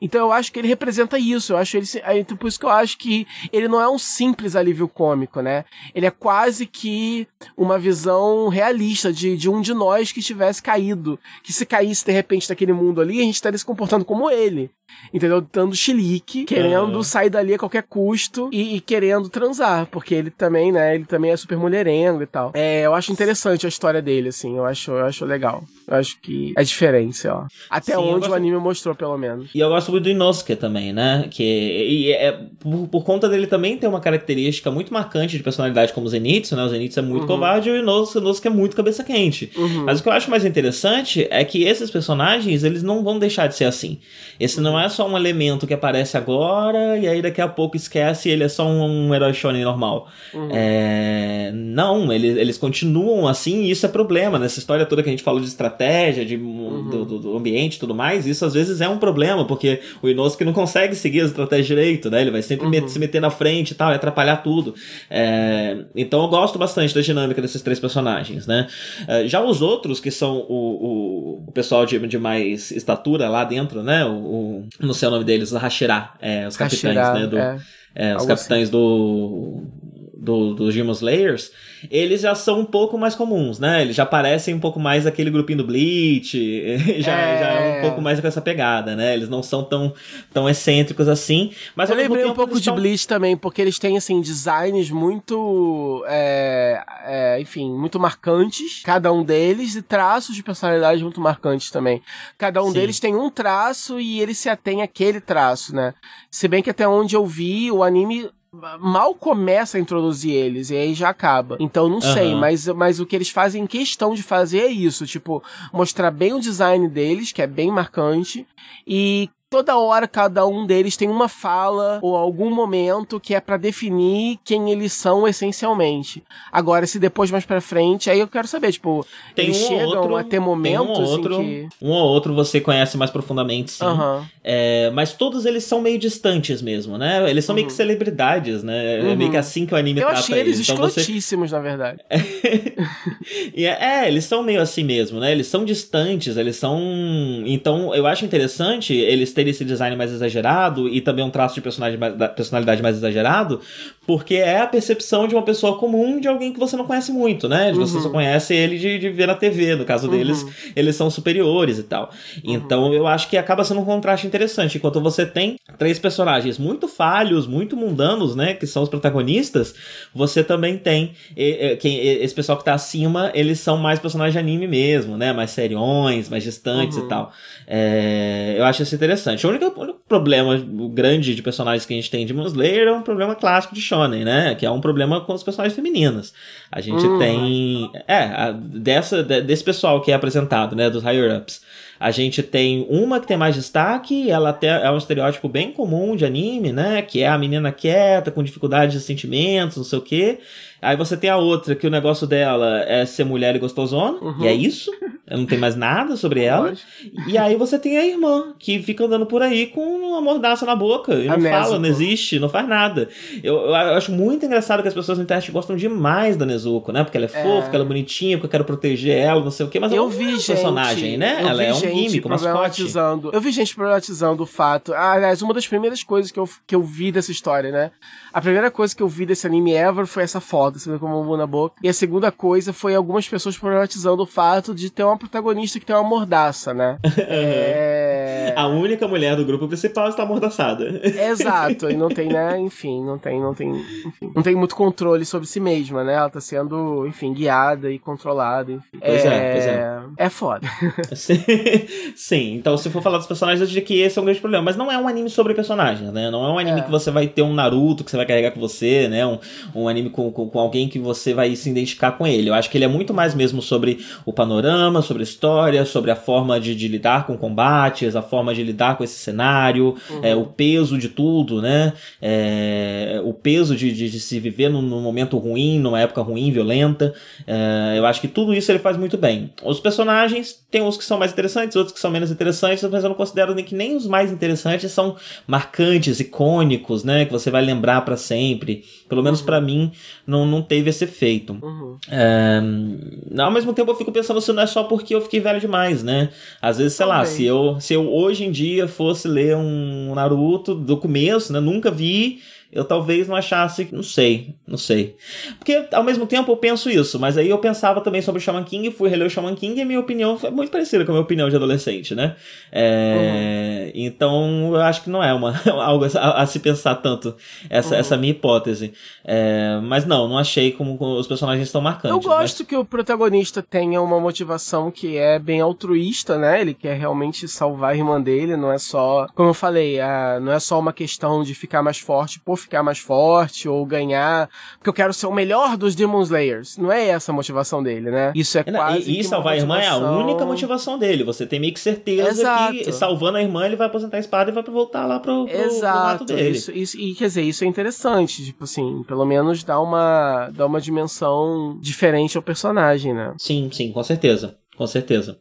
Então eu acho que ele representa isso. Eu acho ele, então por isso que eu acho que ele não é um simples alívio cômico, né? Ele é quase que uma visão realista de, de um de nós que tivesse caído, que se caísse de repente daquele mundo ali, a gente estaria se comportando como ele entendeu? Dando chilique, querendo uhum. sair dali a qualquer custo e, e, querendo transar, porque ele também, né, ele também é super mulherengo e tal. É, eu acho interessante a história dele, assim, eu acho, eu acho legal. Eu acho que é diferente, ó. Até Sim, onde gosto... o anime mostrou, pelo menos. E eu gosto muito do Inosuke também, né, que e é, por, por, conta dele também ter uma característica muito marcante de personalidade como o Zenitsu, né, o Zenitsu é muito uhum. covarde e o Inosuke, o Inosuke é muito cabeça quente. Uhum. Mas o que eu acho mais interessante é que esses personagens, eles não vão deixar de ser assim. Esse não é só um elemento que aparece agora e aí daqui a pouco esquece e ele é só um, um herói shonen normal. Uhum. É... Não, eles, eles continuam assim e isso é problema. Nessa história toda que a gente falou de estratégia, de, uhum. do, do, ambiente e tudo mais, isso às vezes é um problema, porque o Inosuke não consegue seguir a estratégia direito, né? Ele vai sempre uhum. se meter na frente e tal, e atrapalhar tudo. É... Então eu gosto bastante da dinâmica desses três personagens, né? É, já os outros, que são o, o, o pessoal de, de mais estatura lá dentro, né? O, o, não sei o nome deles, Hashira, é, os capitães, né? Do, é, é, os capitães assim. do do, dos Demon Slayers, eles já são um pouco mais comuns, né? Eles já parecem um pouco mais aquele grupinho do Bleach, já é... já é um pouco mais com essa pegada, né? Eles não são tão, tão excêntricos assim. Mas eu lembrei um pouco de estão... Bleach também, porque eles têm, assim, designs muito, é, é, enfim, muito marcantes, cada um deles, e traços de personalidade muito marcantes também. Cada um Sim. deles tem um traço e ele se atém àquele traço, né? Se bem que até onde eu vi, o anime mal começa a introduzir eles e aí já acaba. Então não sei, mas, mas o que eles fazem questão de fazer é isso, tipo, mostrar bem o design deles, que é bem marcante, e toda hora cada um deles tem uma fala ou algum momento que é para definir quem eles são essencialmente. Agora, se depois mais para frente, aí eu quero saber, tipo, tem eles um chegam outro, a ter momentos um outro, que... Um ou outro você conhece mais profundamente, sim. Uhum. É, mas todos eles são meio distantes mesmo, né? Eles são uhum. meio que uhum. celebridades, né? Uhum. É meio que uhum. assim que o anime eu trata achei eles. Então escrotíssimos, você... na verdade. é, é, eles são meio assim mesmo, né? Eles são distantes, eles são... Então, eu acho interessante eles ter esse design mais exagerado e também um traço de personalidade, mais exagerado, porque é a percepção de uma pessoa comum de alguém que você não conhece muito, né? Uhum. Você só conhece ele de, de ver na TV, no caso deles, uhum. eles são superiores e tal. Uhum. Então eu acho que acaba sendo um contraste interessante. Enquanto você tem três personagens muito falhos, muito mundanos, né? Que são os protagonistas, você também tem e, e, quem, esse pessoal que tá acima, eles são mais personagens de anime mesmo, né? Mais seriões, mais distantes e uhum. tal. É, eu acho isso interessante. O único, o único problema grande de personagens que a gente tem de Slayer é um problema clássico de shonen, né? Que é um problema com os personagens femininas. A gente uhum. tem... É, a, dessa, desse pessoal que é apresentado, né? Dos higher-ups. A gente tem uma que tem mais destaque, ela até é um estereótipo bem comum de anime, né? Que é a menina quieta, com dificuldade de sentimentos, não sei o quê. Aí você tem a outra, que o negócio dela é ser mulher e gostosona, uhum. e é isso. Não tem mais nada sobre ela. E aí você tem a irmã, que fica andando por aí com uma mordaça na boca. E não fala, não existe, não faz nada. Eu, eu, acho muito engraçado que as pessoas na internet gostam demais da Nezuko, né? Porque ela é, é. fofa, ela é bonitinha, porque eu quero proteger ela, não sei o quê. Mas eu ela vi é um personagem, né? Ela é um gimmick, uma problematizando. Eu vi gente problematizando o fato. Ah, aliás, uma das primeiras coisas que eu, que eu vi dessa história, né? A primeira coisa que eu vi desse anime ever foi essa foto, você vê como na boca. E a segunda coisa foi algumas pessoas problematizando o fato de ter uma protagonista que tem uma mordaça, né? é... A única mulher do grupo principal está amordaçada. Exato, e não tem, né? Enfim, não tem, não tem, enfim, não tem muito controle sobre si mesma, né? Ela tá sendo, enfim, guiada e controlada. Enfim. Pois é, é, pois é. É foda. Sim, então se for falar dos personagens, eu diria que esse é um grande problema. Mas não é um anime sobre personagens, né? Não é um anime é. que você vai ter um Naruto que você vai carregar com você, né? Um, um anime com, com, com, alguém que você vai se identificar com ele. Eu acho que ele é muito mais mesmo sobre o panorama, sobre a história, sobre a forma de, de lidar com combates, a forma de lidar com esse cenário, uhum. é, o peso de tudo, né? É, o peso de, de, de, se viver num, num, momento ruim, numa época ruim, violenta. É, eu acho que tudo isso ele faz muito bem. Os personagens, tem uns que são mais interessantes, outros que são menos interessantes, mas eu não considero nem que nem os mais interessantes são marcantes, icônicos, né? Que você vai lembrar para sempre. Pelo menos uhum. para mim, não, não teve esse efeito. Uhum. É, ao mesmo tempo, eu fico pensando se não é só porque eu fiquei velho demais, né? Às vezes, sei lá, se eu, se eu hoje em dia fosse ler um Naruto do começo, né? Nunca vi eu talvez não achasse, não sei, não sei. Porque ao mesmo tempo eu penso isso, mas aí eu pensava também sobre o Shaman King, fui reler o Shaman King e minha opinião foi muito parecida com a minha opinião de adolescente, né? É, uhum. Então eu acho que não é uma, algo a, a se pensar tanto, essa, uhum. essa minha hipótese. É, mas não, não achei como, como os personagens estão marcantes. Eu gosto que o protagonista tenha uma motivação que é bem altruísta, né? Ele quer realmente salvar a irmã dele, não é só, como eu falei, a, não é só uma questão de ficar mais forte por ficar mais forte ou ganhar, porque eu quero ser o melhor dos Demon Slayers. Não é essa a motivação dele, né? Isso é quase. E, e salvar motivação... a irmã é a única motivação dele. Você tem meio que certeza Exato. que salvando a irmã ele vai aposentar a espada e vai voltar lá pro, pro, Exato. pro dele. Isso, isso, e quer dizer, isso é interessante. Tipo assim, pelo menos dá uma, dá uma dimensão diferente ao personagem, né? Sim, sim, com certeza. Com certeza.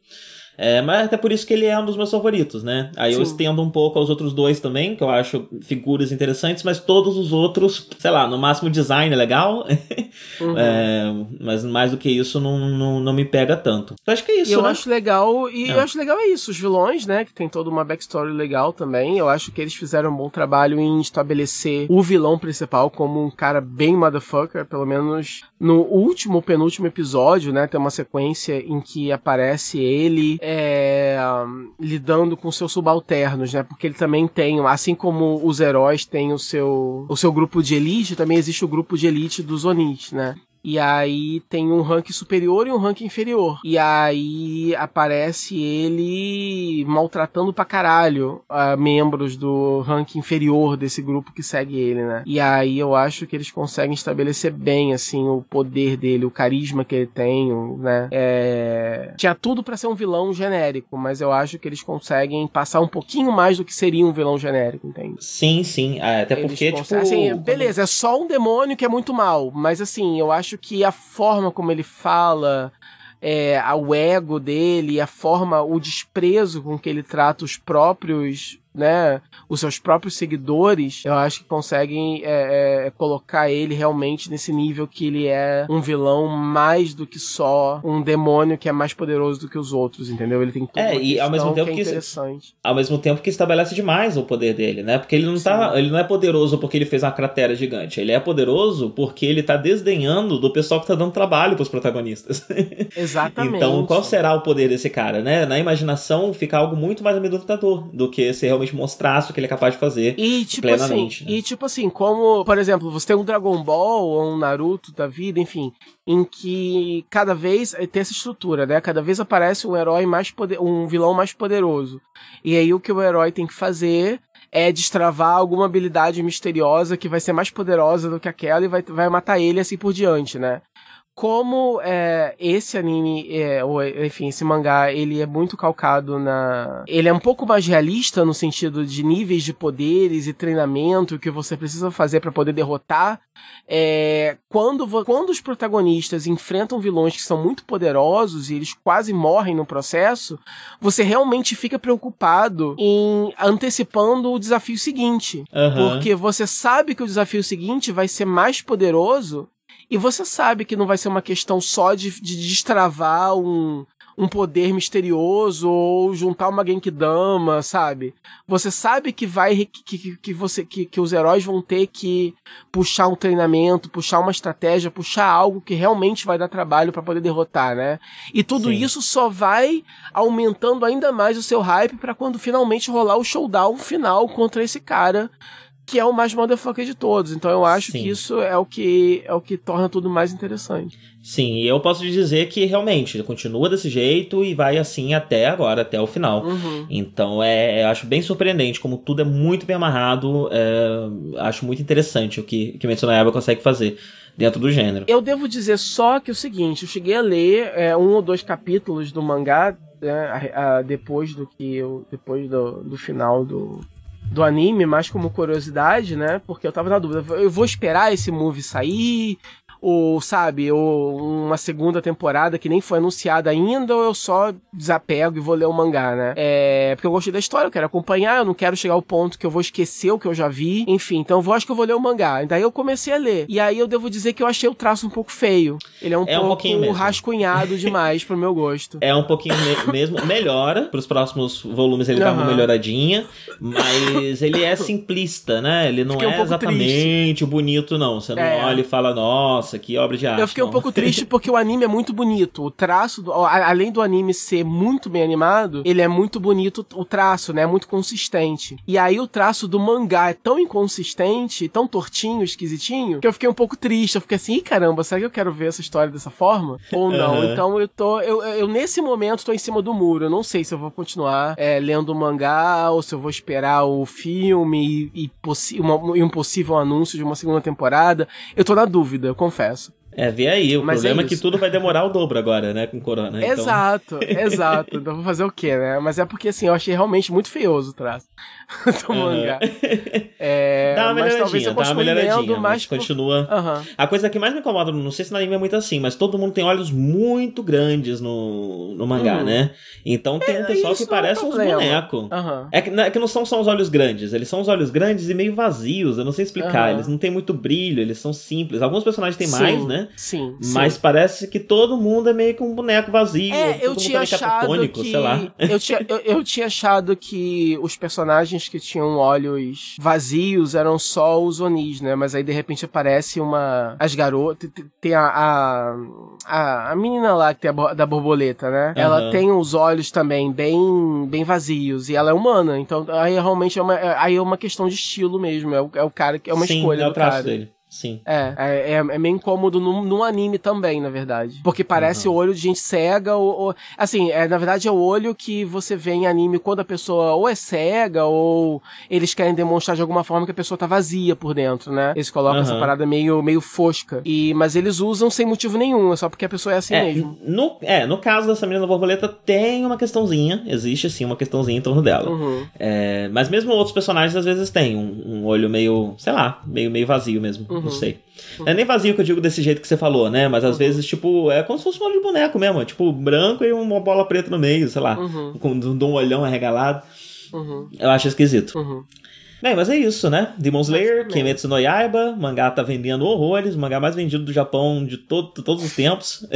É, mas até por isso que ele é um dos meus favoritos, né? Aí Sim. eu estendo um pouco aos outros dois também, que eu acho figuras interessantes, mas todos os outros, sei lá, no máximo design é legal, uhum. é, mas mais do que isso não, não, não me pega tanto. Eu acho que é isso, e eu né? acho legal, e é. eu acho legal é isso, os vilões, né, que tem toda uma backstory legal também, eu acho que eles fizeram um bom trabalho em estabelecer o vilão principal como um cara bem motherfucker, pelo menos no último, penúltimo episódio, né, tem uma sequência em que aparece ele é, lidando com seus subalternos, né? Porque ele também tem, assim como os heróis têm o seu, o seu grupo de elite, também existe o grupo de elite dos Onis, né? E aí tem um rank superior e um rank inferior. E aí aparece ele maltratando pra caralho uh, membros do rank inferior desse grupo que segue ele, né? E aí eu acho que eles conseguem estabelecer bem, assim, o poder dele, o carisma que ele tem, né? É... Tinha tudo para ser um vilão genérico, mas eu acho que eles conseguem passar um pouquinho mais do que seria um vilão genérico, entende? Sim, sim. É, até eles porque, conseguem... tipo... Assim, beleza, é só um demônio que é muito mal, mas assim, eu acho que a forma como ele fala, é, o ego dele, a forma, o desprezo com que ele trata os próprios né, os seus próprios seguidores, eu acho que conseguem é, é, colocar ele realmente nesse nível que ele é um vilão mais do que só um demônio que é mais poderoso do que os outros, entendeu? Ele tem tudo é, e ao mesmo tempo que, é interessante. ao mesmo tempo que estabelece demais o poder dele, né? Porque ele não tá, ele não é poderoso porque ele fez uma cratera gigante. Ele é poderoso porque ele tá desdenhando do pessoal que tá dando trabalho pros protagonistas. Exatamente. então, qual será o poder desse cara, né? Na imaginação fica algo muito mais amedrontador do que ser realmente realmente mostrasse o que ele é capaz de fazer e, tipo plenamente. Assim, né? E tipo assim, como, por exemplo, você tem um Dragon Ball ou um Naruto da vida, enfim, em que cada vez tem essa estrutura, né? Cada vez aparece um herói mais poder, um vilão mais poderoso. E aí o que o herói tem que fazer é destravar alguma habilidade misteriosa que vai ser mais poderosa do que aquela e vai, vai matar ele assim por diante, né? Como é, esse anime, é, ou enfim, esse mangá, ele é muito calcado na. Ele é um pouco mais realista no sentido de níveis de poderes e treinamento que você precisa fazer para poder derrotar. É, quando, quando os protagonistas enfrentam vilões que são muito poderosos e eles quase morrem no processo, você realmente fica preocupado em antecipando o desafio seguinte. Uhum. Porque você sabe que o desafio seguinte vai ser mais poderoso e você sabe que não vai ser uma questão só de, de destravar um, um poder misterioso ou juntar uma Genkidama, sabe? Você sabe que vai que, que, que você que, que os heróis vão ter que puxar um treinamento, puxar uma estratégia, puxar algo que realmente vai dar trabalho para poder derrotar, né? E tudo Sim. isso só vai aumentando ainda mais o seu hype para quando finalmente rolar o showdown final contra esse cara que é o mais motherfucker de todos. Então eu acho Sim. que isso é o que é o que torna tudo mais interessante. Sim, e eu posso dizer que realmente continua desse jeito e vai assim até agora, até o final. Uhum. Então é, eu acho bem surpreendente como tudo é muito bem amarrado. É, acho muito interessante o que, que Metsunayaba consegue fazer dentro do gênero. Eu devo dizer só que é o seguinte, eu cheguei a ler é, um ou dois capítulos do mangá né, a, a, depois do que eu, depois do, do final do, do anime, mais como curiosidade, né? Porque eu tava na dúvida, eu vou esperar esse movie sair, ou sabe, ou uma segunda temporada que nem foi anunciada ainda, ou eu só desapego e vou ler o mangá, né? É, porque eu gostei da história, eu quero acompanhar, eu não quero chegar ao ponto que eu vou esquecer o que eu já vi, enfim, então eu vou, acho que eu vou ler o mangá. Daí eu comecei a ler. E aí eu devo dizer que eu achei o traço um pouco feio. Ele é um é pouco um rascunhado demais pro meu gosto. É um pouquinho me mesmo, melhora, pros próximos volumes ele uhum. dá uma melhoradinha, mas ele é simplista, né? Ele não Fiquei é um exatamente triste. bonito, não. Você não é. olha e fala, nossa, nossa, que obra de arte. Eu fiquei não. um pouco triste porque o anime é muito bonito. O traço, do, além do anime ser muito bem animado, ele é muito bonito, o traço, né? É muito consistente. E aí o traço do mangá é tão inconsistente, tão tortinho, esquisitinho, que eu fiquei um pouco triste. Eu fiquei assim, Ih, caramba, será que eu quero ver essa história dessa forma? Ou não? Uhum. Então eu tô. Eu, eu, nesse momento, tô em cima do muro. Eu não sei se eu vou continuar é, lendo o mangá ou se eu vou esperar o filme e, e, uma, e um possível anúncio de uma segunda temporada. Eu tô na dúvida, eu confesso confesso. É, vê aí. O Mas problema é, é, que tudo vai demorar o dobro agora, né? Com Corona. Então... Exato, exato. Então vou fazer o quê, né? Mas é porque, assim, eu achei realmente muito feioso o traço do uhum. mangá. É, dá uma melhoradinha, dá uma melhoradinha, mas, mas continua... Uhum. A coisa que mais me incomoda, não sei se na anime é muito assim, mas todo mundo tem olhos muito grandes no, no mangá, uhum. né? Então tem é, um pessoal que é parece uns bonecos. É, que, é que não são só os olhos grandes, eles são os olhos grandes e meio vazios, eu não sei explicar. Eles não têm muito brilho, eles são simples. Alguns personagens têm Sim. mais, né? Sim. Mas sim. parece que todo mundo é meio que um boneco vazio. É, eu tinha achado que. Eu tinha, eu, eu, tinha achado que os personagens que tinham olhos vazios eram só os Onis, né? Mas aí de repente aparece uma. As garotas. Tem a, a. a, a, menina lá que tem a, da borboleta, né? Uhum. Ela tem os olhos também bem, bem vazios. E ela é humana. Então aí realmente é uma, aí é uma questão de estilo mesmo. É o, é o cara que é uma Sim, escolha é o do cara. Dele. Sim. É, é, é, é meio incômodo no, no anime também, na verdade. Porque parece uhum. o olho de gente cega, ou, ou, Assim, é, na verdade é o olho que você vê em anime quando a pessoa ou é cega, ou eles querem demonstrar de alguma forma que a pessoa tá vazia por dentro, né? Eles colocam uhum. essa parada meio, meio fosca. E, mas eles usam sem motivo nenhum, é só porque a pessoa é assim é, mesmo. No, é, no caso dessa menina borboleta, tem uma questãozinha, existe assim uma questãozinha em torno dela. Uhum. É, mas mesmo outros personagens às vezes têm um, um olho meio, sei lá, meio, meio vazio mesmo, não uhum. sei. Não é nem vazio que eu digo desse jeito que você falou, né? Mas às uhum. vezes, tipo, é como se fosse um olho de boneco mesmo. Tipo, branco e uma bola preta no meio, sei lá. Uhum. Com um olhão arregalado. Uhum. Eu acho esquisito. Uhum. Bem, mas é isso, né? Demon Slayer, Kimetsu no Yaiba, mangá tá vendendo horrores, mangá mais vendido do Japão de, todo, todos os tempos.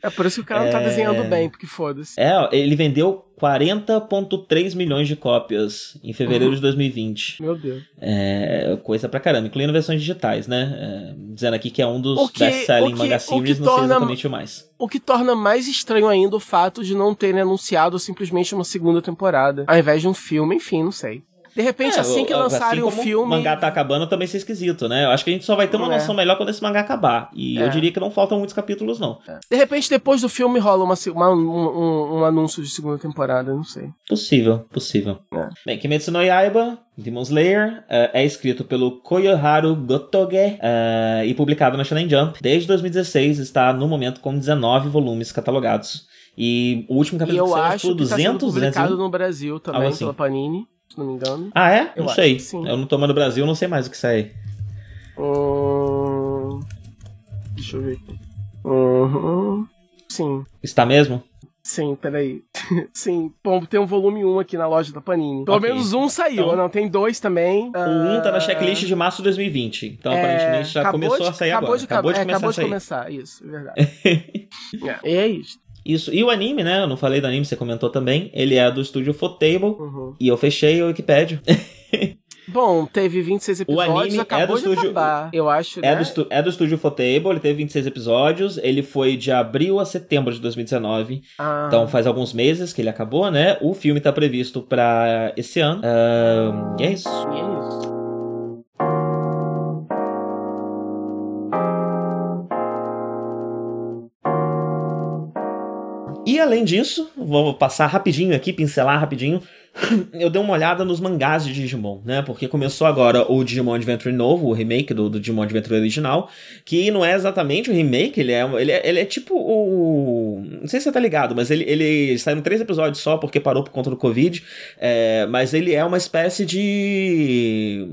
É por isso que o cara é... não tá é. desenhando bem, porque foda-se. É, ele vendeu 40,3 milhões de cópias em fevereiro uhum. de 2020. Meu Deus. É coisa pra caramba, incluindo versões digitais, né? É, dizendo aqui que é um dos best-selling manga series, não torna, sei exatamente o mais. O que torna mais estranho ainda o fato de não terem anunciado simplesmente uma segunda temporada, ao invés de um filme, enfim, não sei. De repente, é, assim que lançarem assim o filme. O mangá tá acabando também ser esquisito, né? Eu acho que a gente só vai ter uma é. noção melhor quando esse mangá acabar. E é. eu diria que não faltam muitos capítulos, não. É. De repente, depois do filme rola uma, uma um, um, um, anúncio de segunda temporada, não sei. Possível, possível. É. Bem, Kimetsu no Yaiba, Demon Slayer, uh, é escrito pelo Koyoharu Gotoge uh, e publicado na Shonen Jump. Desde 2016 está no momento com 19 volumes catalogados. E o último capítulo e eu acho por 200, tá publicado 200... no Brasil também assim. pela Panini, se não me engano. Ah, é? Eu não sei. Eu não tô mais no Brasil, não sei mais o que sai. Hum... Deixa eu ver aqui. Uhum. Sim. Está mesmo? Sim, peraí. Sim, bom, tem um volume 1 aqui na loja da Panini. Pelo okay. menos um saiu, então, não, tem dois também. O 1 um tá na checklist de março de 2020. Então, é, aparentemente, já começou de, a sair acabou agora. De, acabou de, é, começar acabou de começar, isso, é verdade. é, e é isso. Isso. E o anime, né? Eu não falei do anime, você comentou também. Ele é do estúdio Fotable. Uhum. E eu fechei o Wikipedia. Bom, teve 26 episódios, o anime acabou é do estúdio, acabar, eu acho, é né? Do é do estúdio Fotable, ele teve 26 episódios, ele foi de abril a setembro de 2019, ah. então faz alguns meses que ele acabou, né? O filme tá previsto pra esse ano, uh, e é isso. E é isso. E além disso, vou passar rapidinho aqui, pincelar rapidinho eu dei uma olhada nos mangás de Digimon, né? Porque começou agora o Digimon Adventure novo, o remake do, do Digimon Adventure original, que não é exatamente o remake, ele é, ele é, ele é tipo o. Não sei se você tá ligado, mas ele, ele saiu em três episódios só porque parou por conta do Covid. É, mas ele é uma espécie de.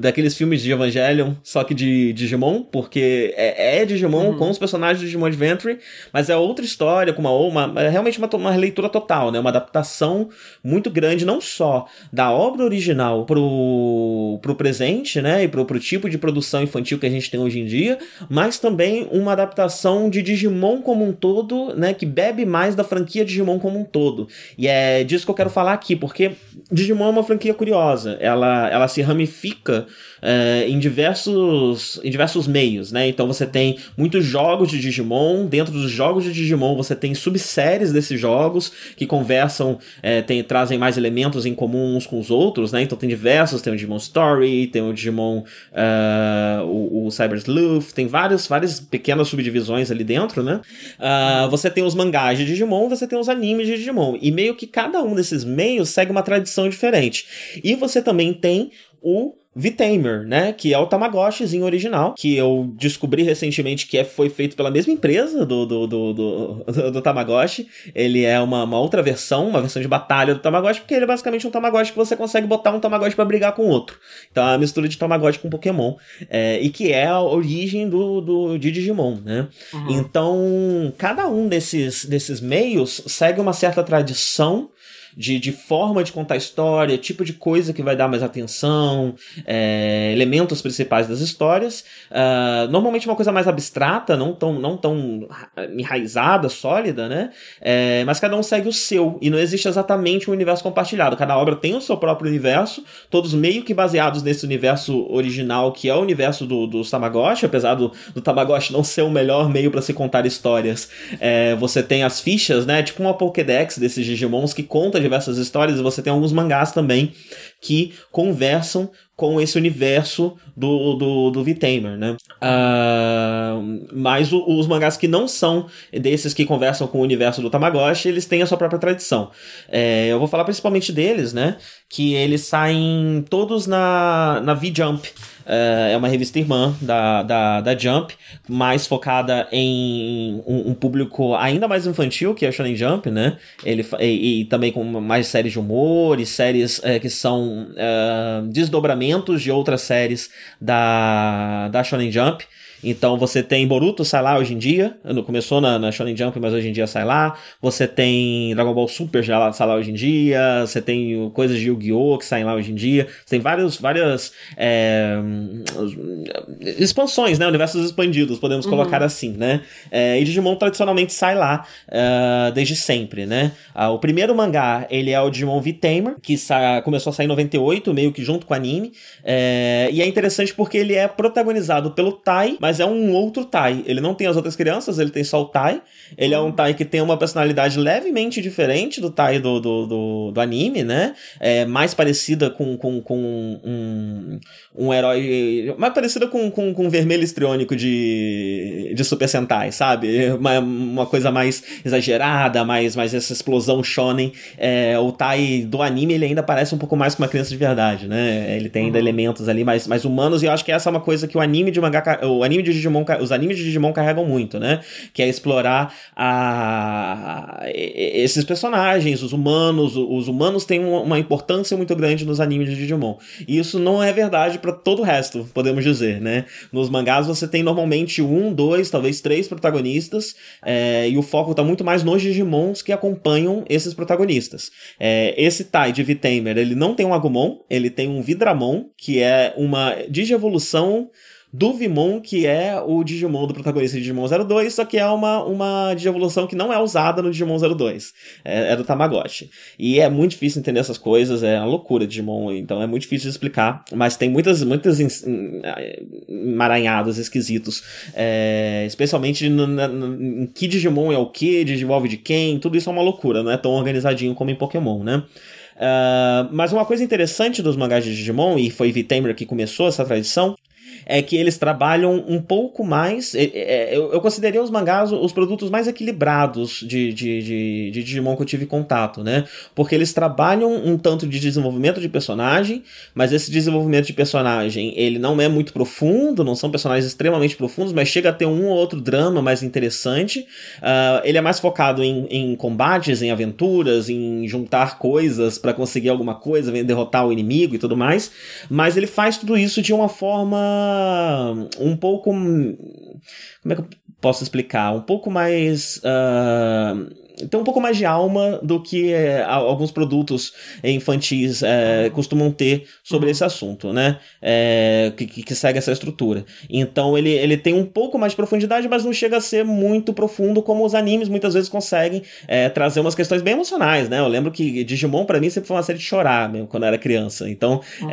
daqueles filmes de Evangelion, só que de Digimon, porque é, é Digimon uhum. com os personagens do Digimon Adventure, mas é outra história, com uma. uma é realmente uma, uma leitura total, né? Uma adaptação muito grande, não só da obra original pro, pro presente, né? E pro, pro tipo de produção infantil que a gente tem hoje em dia, mas também uma adaptação de Digimon como um todo, né? Que bebe mais da franquia Digimon como um todo. E é disso que eu quero falar aqui, porque Digimon é uma franquia curiosa. Ela, ela se ramifica é, em, diversos, em diversos meios, né? Então você tem muitos jogos de Digimon. Dentro dos jogos de Digimon você tem subséries desses jogos que conversam, é, tem, trazem mais elementos em comum uns com os outros, né? Então tem diversos, tem o Digimon Story, tem o Digimon uh, o, o Cyber Sleuth, tem várias, várias pequenas subdivisões ali dentro, né? Uh, você tem os mangás de Digimon, você tem os animes de Digimon. E meio que cada um desses meios segue uma tradição diferente. E você também tem o V-Tamer, né? Que é o Tamagotchizinho original, que eu descobri recentemente que é, foi feito pela mesma empresa do, do, do, do, do Tamagotchi. Ele é uma, uma, outra versão, uma versão de batalha do Tamagotchi, porque ele é basicamente um Tamagotchi que você consegue botar um Tamagotchi para brigar com outro. Então é uma mistura de Tamagotchi com Pokémon. É, e que é a origem do, do, de Digimon, né? Uhum. Então, cada um desses, desses meios segue uma certa tradição de, de forma de contar história, tipo de coisa que vai dar mais atenção, é, elementos principais das histórias. Uh, normalmente uma coisa mais abstrata, não tão, não tão enraizada, sólida, né? É, mas cada um segue o seu e não existe exatamente um universo compartilhado. Cada obra tem o seu próprio universo, todos meio que baseados nesse universo original que é o universo do, dos Tamagotchi, apesar do, do Tamagotchi não ser o melhor meio para se contar histórias. É, você tem as fichas, né? Tipo uma Pokédex desses Digimons que conta diversas histórias, e você tem alguns mangás também que conversam com esse universo do, do, do V-Tamer, né? Uh, mas o, os mangás que não são desses que conversam com o universo do Tamagotchi, eles têm a sua própria tradição. É, eu vou falar principalmente deles, né? Que eles saem todos na, na V-Jump. Uh, é uma revista irmã da, da, da Jump, mais focada em um, um, público ainda mais infantil que é a Shonen Jump, né? Ele, e, e também com mais séries de humor e séries uh, que são uh, desdobramentos de outras séries da, da Shonen Jump. Então você tem Boruto, sai lá hoje em dia. Começou na, na Shonen Jump, mas hoje em dia sai lá. Você tem Dragon Ball Super, já sai lá hoje em dia. Você tem coisas de Yu-Gi-Oh! que saem lá hoje em dia. Você tem vários, várias é, expansões, né? Universos expandidos, podemos uhum. colocar assim, né? É, e Digimon tradicionalmente sai lá uh, desde sempre, né? Uh, o primeiro mangá, ele é o Digimon V-Tamer, que começou a sair em 98, meio que junto com o anime. É, e é interessante porque ele é protagonizado pelo Tai, mas mas é um outro Tai. Ele não tem as outras crianças, ele tem só o Tai. Ele é um Tai que tem uma personalidade levemente diferente do Tai do, do, do, do anime, né? É mais parecida com, com, com um, um herói. Mais parecida com, com, com vermelho estriônico de, de Super Sentai, sabe? Uma, uma coisa mais exagerada, mais, mais essa explosão shonen. É, o Tai do anime ele ainda parece um pouco mais com uma criança de verdade, né? Ele tem ainda uhum. elementos ali mais, mais humanos e eu acho que essa é uma coisa que o anime de mangá, o anime de Digimon, os animes de Digimon carregam muito, né? Que é explorar a, esses personagens, os humanos. Os humanos têm uma importância muito grande nos animes de Digimon. E isso não é verdade para todo o resto, podemos dizer, né? Nos mangás você tem normalmente um, dois, talvez três protagonistas, é, e o foco tá muito mais nos Digimons que acompanham esses protagonistas. É, esse Tai de Vitamer, ele não tem um Agumon, ele tem um Vidramon, que é uma digievolução do Vimon, que é o Digimon do protagonista de Digimon 02, só que é uma, uma Digievolução que não é usada no Digimon 02. É, é do Tamagotchi. E é muito difícil entender essas coisas, é uma loucura Digimon, então é muito difícil de explicar, mas tem muitas, muitas emaranhados esquisitos, é, especialmente no, no, em que Digimon é o que, desenvolve de quem, tudo isso é uma loucura, não é tão organizadinho como em Pokémon, né? Uh, mas uma coisa interessante dos mangás de Digimon, e foi Vitamer que começou essa tradição, é que eles trabalham um pouco mais. É, é, eu, eu considerei os mangás os produtos mais equilibrados de, de, de, de, Digimon que eu tive contato, né? Porque eles trabalham um tanto de desenvolvimento de personagem, mas esse desenvolvimento de personagem ele não é muito profundo, não são personagens extremamente profundos, mas chega a ter um ou outro drama mais interessante. Uh, ele é mais focado em, em combates, em aventuras, em juntar coisas para conseguir alguma coisa, derrotar o inimigo e tudo mais. Mas ele faz tudo isso de uma forma um pouco. Como é que eu posso explicar? Um pouco mais. Uh, tem um pouco mais de alma do que é, alguns produtos infantis é, costumam ter sobre esse assunto, né? É, que, que, segue essa estrutura. Então ele, ele tem um pouco mais de profundidade, mas não chega a ser muito profundo como os animes muitas vezes conseguem trazer umas questões bem emocionais, né? Eu lembro que Digimon para mim sempre foi uma série de chorar mesmo quando eu era criança. Então uhum.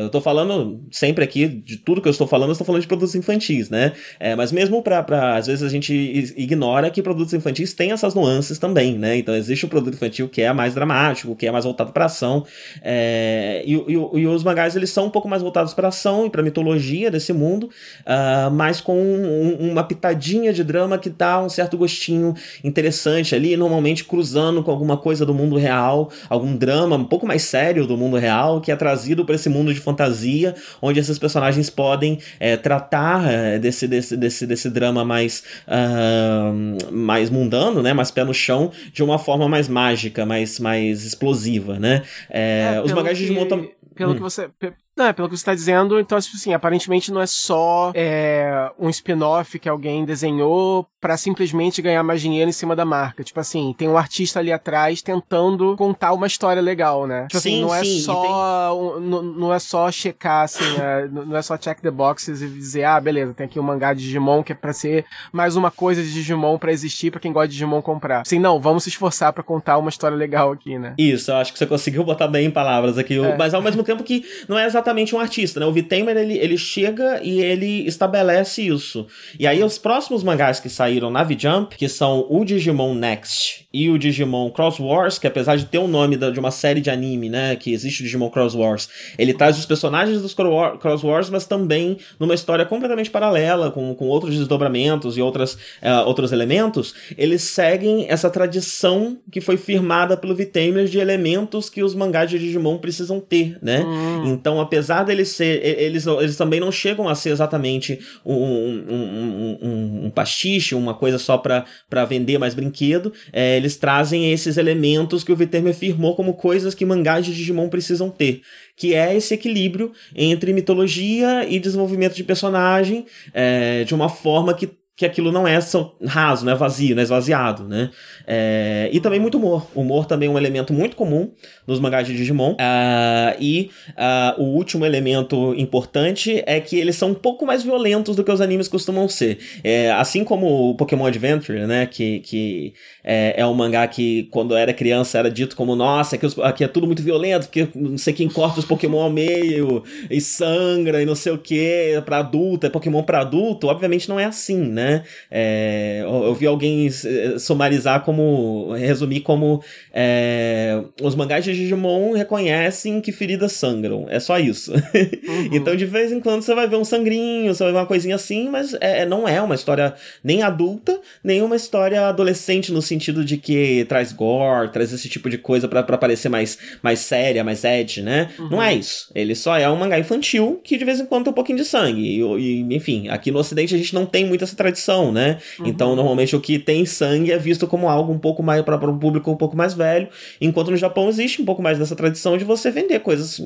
Eu tô falando sempre aqui de tudo que eu estou falando, eu estou falando de produtos infantis, né? É, mas mesmo para às vezes a gente ignora que produtos infantis têm essas nuances também, né? Então existe o produto infantil que é mais dramático, que é mais voltado para ação, é, e, e, e, os mangás eles são um pouco mais voltados para ação e para mitologia desse mundo, uh, mas com um, uma pitadinha de drama que dá um certo gostinho interessante ali, normalmente cruzando com alguma coisa do mundo real, algum drama um pouco mais sério do mundo real que é trazido para esse mundo de fantasia, onde esses personagens podem é, tratar é, desse, desse, desse, desse drama mais, uh, mais mundano, né, mais pé no chão chão de uma forma mais mágica, mais, mais explosiva, né? É, é, os mangás de Digimon também. Pelo hum. que você. Não, é pelo que você está dizendo, então, tipo assim, aparentemente não é só é, um spin-off que alguém desenhou para simplesmente ganhar mais dinheiro em cima da marca. Tipo assim, tem um artista ali atrás tentando contar uma história legal, né? Tipo assim, sim, assim, não é sim, só tem... não, não, é só checar, assim, é, não é só check the boxes e dizer, ah, beleza, tem aqui um mangá de Digimon que é pra ser mais uma coisa de Digimon para existir para quem gosta de Digimon comprar. Assim, não, vamos se esforçar para contar uma história legal aqui, né? Isso, eu acho que você conseguiu botar bem em palavras aqui, é. mas ao mesmo tempo que não é exatamente exatamente um artista, né? O Vitamer, ele, ele chega e ele estabelece isso. E aí os próximos mangás que saíram na V-Jump, que são o Digimon Next e o Digimon Cross Wars, que apesar de ter o um nome de uma série de anime, né, que existe o Digimon Cross Wars, ele traz os personagens dos Cross Wars, mas também numa história completamente paralela, com, com outros desdobramentos e outras, uh, outros elementos, eles seguem essa tradição que foi firmada pelo Vitamer de elementos que os mangás de Digimon precisam ter, né? Hum. Então, apesar deles ser, eles, eles também não chegam a ser exatamente um, um, um, um pastiche, uma coisa só para vender mais brinquedo, é, eles trazem esses elementos que o Viterme firmou como coisas que mangás de Digimon precisam ter, que é esse equilíbrio entre mitologia e desenvolvimento de personagem é, de uma forma que que aquilo não é raso, não é vazio, não é esvaziado, né? É, e também muito humor. Humor também é um elemento muito comum nos mangás de Digimon. Uh, e uh, o último elemento importante é que eles são um pouco mais violentos do que os animes costumam ser. É, assim como o Pokémon Adventure, né? Que, que é, é um mangá que, quando era criança, era dito como: nossa, aqui, aqui é tudo muito violento, porque não sei quem corta os Pokémon ao meio e sangra e não sei o que, pra adulto, é Pokémon pra adulto. Obviamente não é assim, né? É, eu vi alguém eh, sumarizar como. resumir como é, os mangás de Digimon reconhecem que feridas sangram. É só isso. Uhum. então, de vez em quando, você vai ver um sangrinho, você vai ver uma coisinha assim, mas é, não é uma história nem adulta, nem uma história adolescente no sentido de que traz gore, traz esse tipo de coisa para parecer mais, mais séria, mais edge, né? Uhum. Não é isso. Ele só é um mangá infantil que de vez em quando tem um pouquinho de sangue. E, e enfim, aqui no ocidente a gente não tem muito essa tradição, né? Uhum. Então, normalmente o que tem sangue é visto como algo um pouco mais para um público um pouco mais velho, enquanto no Japão existe um pouco mais dessa tradição de você vender coisas,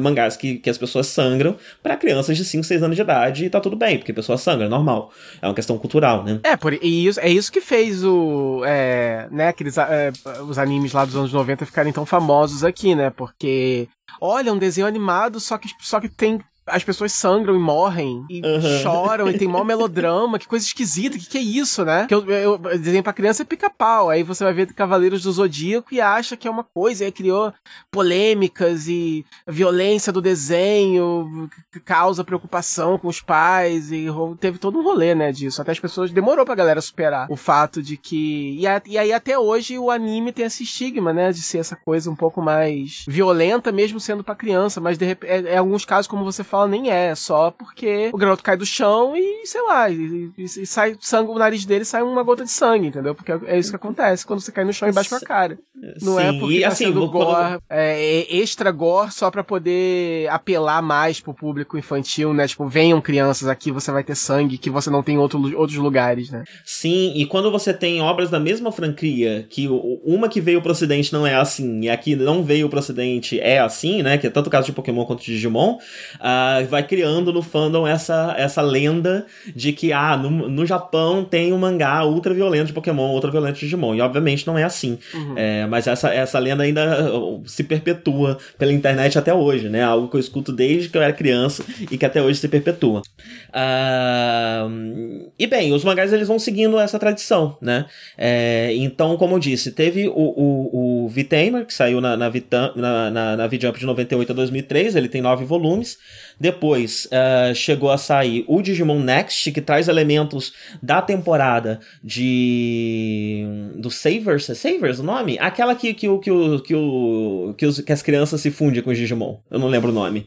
mangás que, que as pessoas sangram para crianças de 5, 6 anos de idade e tá tudo bem, porque a pessoa sangra, é normal. É uma questão cultural, né? É, por, e isso, é isso que fez o. É, né, aqueles, é, os animes lá dos anos 90 ficarem tão famosos aqui, né? Porque olha, um desenho animado, só que, só que tem as pessoas sangram e morrem e uhum. choram e tem mó melodrama, que coisa esquisita, que que é isso, né? Que eu, eu desenho pra criança é pica-pau, aí você vai ver Cavaleiros do Zodíaco e acha que é uma coisa, e aí criou polêmicas e violência do desenho, que causa preocupação com os pais e teve todo um rolê, né, disso. Até as pessoas demorou pra galera superar o fato de que e, a, e aí até hoje o anime tem esse estigma, né, de ser essa coisa um pouco mais violenta mesmo sendo para criança, mas de repente, é, é alguns casos como você fala nem é, é, só porque o garoto cai do chão e, sei lá, e, e, e sai sangue, o nariz dele sai uma gota de sangue, entendeu? Porque é isso que acontece quando você cai no chão e bate com a cara. Não é Sim, é porque e, tá assim, sendo gore, quando... é, extra gore só pra poder apelar mais pro público infantil, né? Tipo, venham crianças aqui, você vai ter sangue que você não tem em outro, outros lugares, né? Sim, e quando você tem obras da mesma franquia, que uma que veio pro ocidente não é assim, e aqui não veio pro ocidente é assim, né? Que é tanto o caso de Pokémon quanto de Digimon, uh, vai criando no fandom essa, essa lenda de que, ah, no, no Japão tem um mangá ultra violento de Pokémon, ultra violento de Digimon. E obviamente não é assim. Uhum. É, mas essa, essa lenda ainda uh, se perpetua pela internet até hoje, né? Algo que eu escuto desde que eu era criança e que até hoje se perpetua. Uh, e bem, os mangás eles vão seguindo essa tradição, né? É, então, como eu disse, teve o, o, o V-Tamer, que saiu na, na, Vitam, na, na, na V-Jump de 98 a 2003, ele tem nove volumes. Depois uh, chegou a sair o Digimon Next, que traz elementos da temporada de. do Savers. É Savers o nome? Aquela que, que, que, que, que, o, que, os, que as crianças se fundem com os Digimon. Eu não lembro o nome.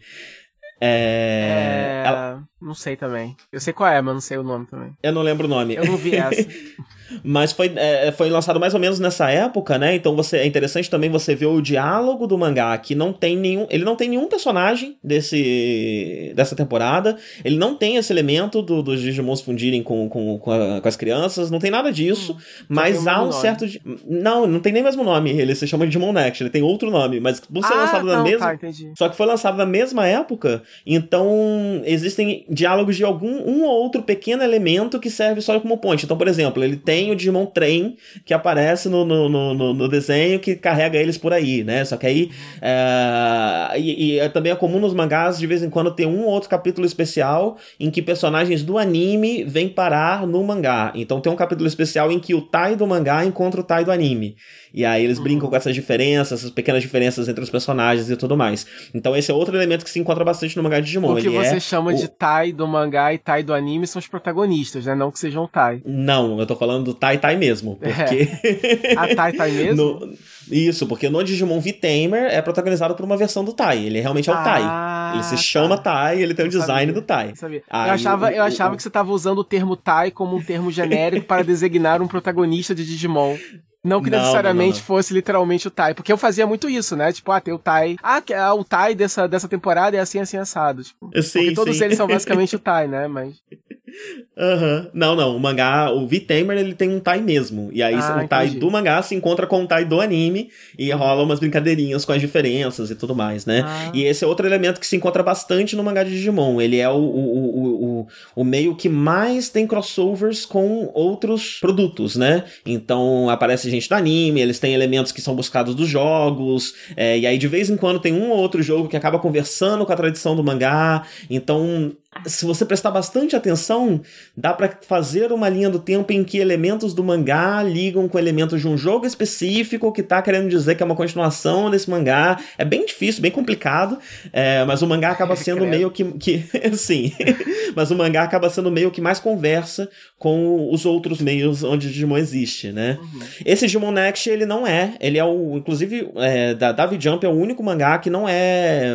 É... é... Ela... Não sei também. Eu sei qual é, mas não sei o nome também. Eu não lembro o nome. Eu não vi essa. Mas foi, é, foi lançado mais ou menos nessa época, né? Então você é interessante também você ver o diálogo do mangá, que não tem nenhum. Ele não tem nenhum personagem desse, dessa temporada. Ele não tem esse elemento do, dos Digimons fundirem com, com, com, a, com, as crianças. Não tem nada disso. Hum, mas há um nome. certo. Não, não tem nem mesmo nome. Ele se chama Digimon Next. Ele tem outro nome. Mas por ser ah, lançado não, na mesma. Tá, só que foi lançado na mesma época. Então existem diálogos de algum um ou outro pequeno elemento que serve só como ponte. Então, por exemplo, ele tem o Digimon Trem que aparece no, no, no, no desenho que carrega eles por aí, né? Só que aí. É, e, e, é também é comum nos mangás de vez em quando ter um ou outro capítulo especial em que personagens do anime vêm parar no mangá. Então tem um capítulo especial em que o Tai do mangá encontra o Tai do anime. E aí eles brincam uhum. com essas diferenças, essas pequenas diferenças entre os personagens e tudo mais. Então esse é outro elemento que se encontra bastante no mangá de Digimon. O que Ele você é chama o... de Tai do mangá e Tai do anime são os protagonistas, né? Não que sejam Tai. Não, eu tô falando do Tai Tai mesmo. É. Porque. É. A Tai Tai mesmo? no... Isso, porque no Digimon V-Tamer é protagonizado por uma versão do Tai. Ele realmente é o ah, Tai. Ele se tá. chama Tai, ele tem o design do Tai. Eu, Aí, eu achava, eu achava que você estava usando o termo Tai como um termo genérico para designar um protagonista de Digimon. Não que não, necessariamente não, não, fosse literalmente o Tai, porque eu fazia muito isso, né? Tipo, ah, tem o Tai. Ah, ah o Tai dessa, dessa temporada é assim, assim, assado. Tipo, sim, porque todos sim. eles são basicamente o Tai, né? Mas. Uhum. Não, não. O mangá, o V-Tamer, ele tem um Tai mesmo. E aí ah, o Tai do mangá se encontra com o Tai do anime e uhum. rola umas brincadeirinhas com as diferenças e tudo mais, né? Ah. E esse é outro elemento que se encontra bastante no mangá de Digimon. Ele é o, o, o, o, o meio que mais tem crossovers com outros produtos, né? Então aparece gente do anime, eles têm elementos que são buscados dos jogos, é, e aí de vez em quando tem um ou outro jogo que acaba conversando com a tradição do mangá. Então se você prestar bastante atenção, dá para fazer uma linha do tempo em que elementos do mangá ligam com elementos de um jogo específico que tá querendo dizer que é uma continuação desse mangá. É bem difícil, bem complicado, é, mas o mangá acaba sendo meio que, que sim, mas o mangá acaba sendo meio que mais conversa com os outros meios onde o Digimon existe, né? Uhum. Esse Digimon Next ele não é, ele é o, inclusive, é, da David Jump é o único mangá que não é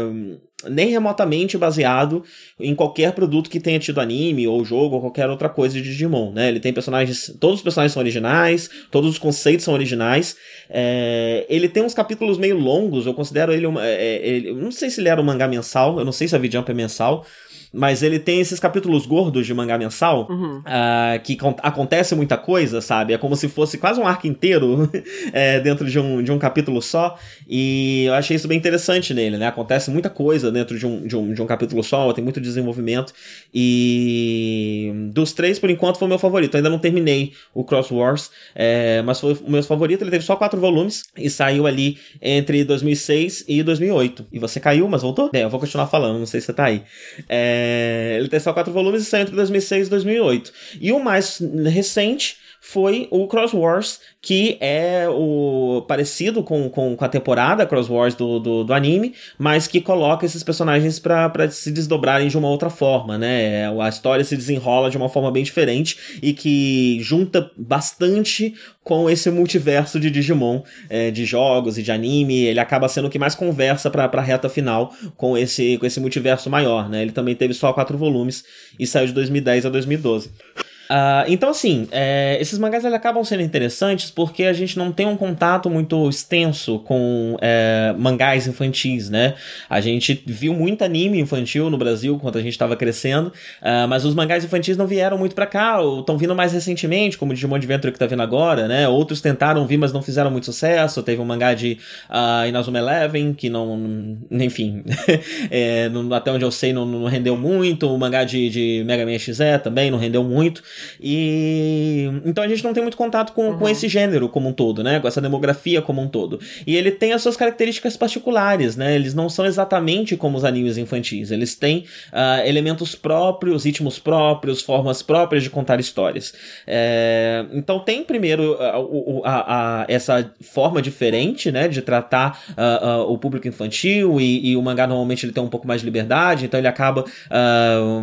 nem remotamente baseado em qualquer produto que tenha tido anime ou jogo ou qualquer outra coisa de Digimon, né? Ele tem personagens, todos os personagens são originais, todos os conceitos são originais. É, ele tem uns capítulos meio longos, eu considero ele uma, é, ele, não sei se ele era um mangá mensal, eu não sei se a V-Jump é mensal, mas ele tem esses capítulos gordos de mangá mensal uhum. uh, que acontece muita coisa, sabe? É como se fosse quase um arco inteiro é, dentro de um, de um capítulo só. E eu achei isso bem interessante nele, né? Acontece muita coisa dentro de um, de um, de um capítulo só, tem muito desenvolvimento. E dos três, por enquanto, foi o meu favorito. Eu ainda não terminei o Cross Wars, é, mas foi o meu favorito. Ele teve só quatro volumes e saiu ali entre 2006 e 2008. E você caiu, mas voltou? É, eu vou continuar falando, não sei se você tá aí. É. É, ele tem só quatro volumes e saiu entre 2006 e 2008. E o mais recente foi o Cross Wars, que é o parecido com, com, com a temporada Cross Wars do, do, do, anime, mas que coloca esses personagens para se desdobrarem de uma outra forma, né? A história se desenrola de uma forma bem diferente e que junta bastante com esse multiverso de Digimon, é, de jogos e de anime. Ele acaba sendo o que mais conversa para a reta final com esse, com esse multiverso maior, né? Ele também teve só quatro volumes e saiu de 2010 a 2012. Uh, então, assim, é, esses mangás eles acabam sendo interessantes porque a gente não tem um contato muito extenso com é, mangás infantis, né? A gente viu muito anime infantil no Brasil quando a gente estava crescendo, uh, mas os mangás infantis não vieram muito para cá, ou estão vindo mais recentemente, como o Digimon Adventure que tá vindo agora, né? Outros tentaram vir, mas não fizeram muito sucesso. Teve um mangá de uh, Inazuma Eleven, que não. Enfim, é, não, até onde eu sei, não, não rendeu muito. O mangá de, de Mega Man XE também não rendeu muito. E então a gente não tem muito contato com, uhum. com esse gênero como um todo, né? Com essa demografia como um todo. E ele tem as suas características particulares, né? Eles não são exatamente como os animes infantis. Eles têm uh, elementos próprios, ritmos próprios, formas próprias de contar histórias. É, então tem primeiro uh, a, a, essa forma diferente, né? De tratar uh, o público infantil e, e, o mangá normalmente ele tem um pouco mais de liberdade, então ele acaba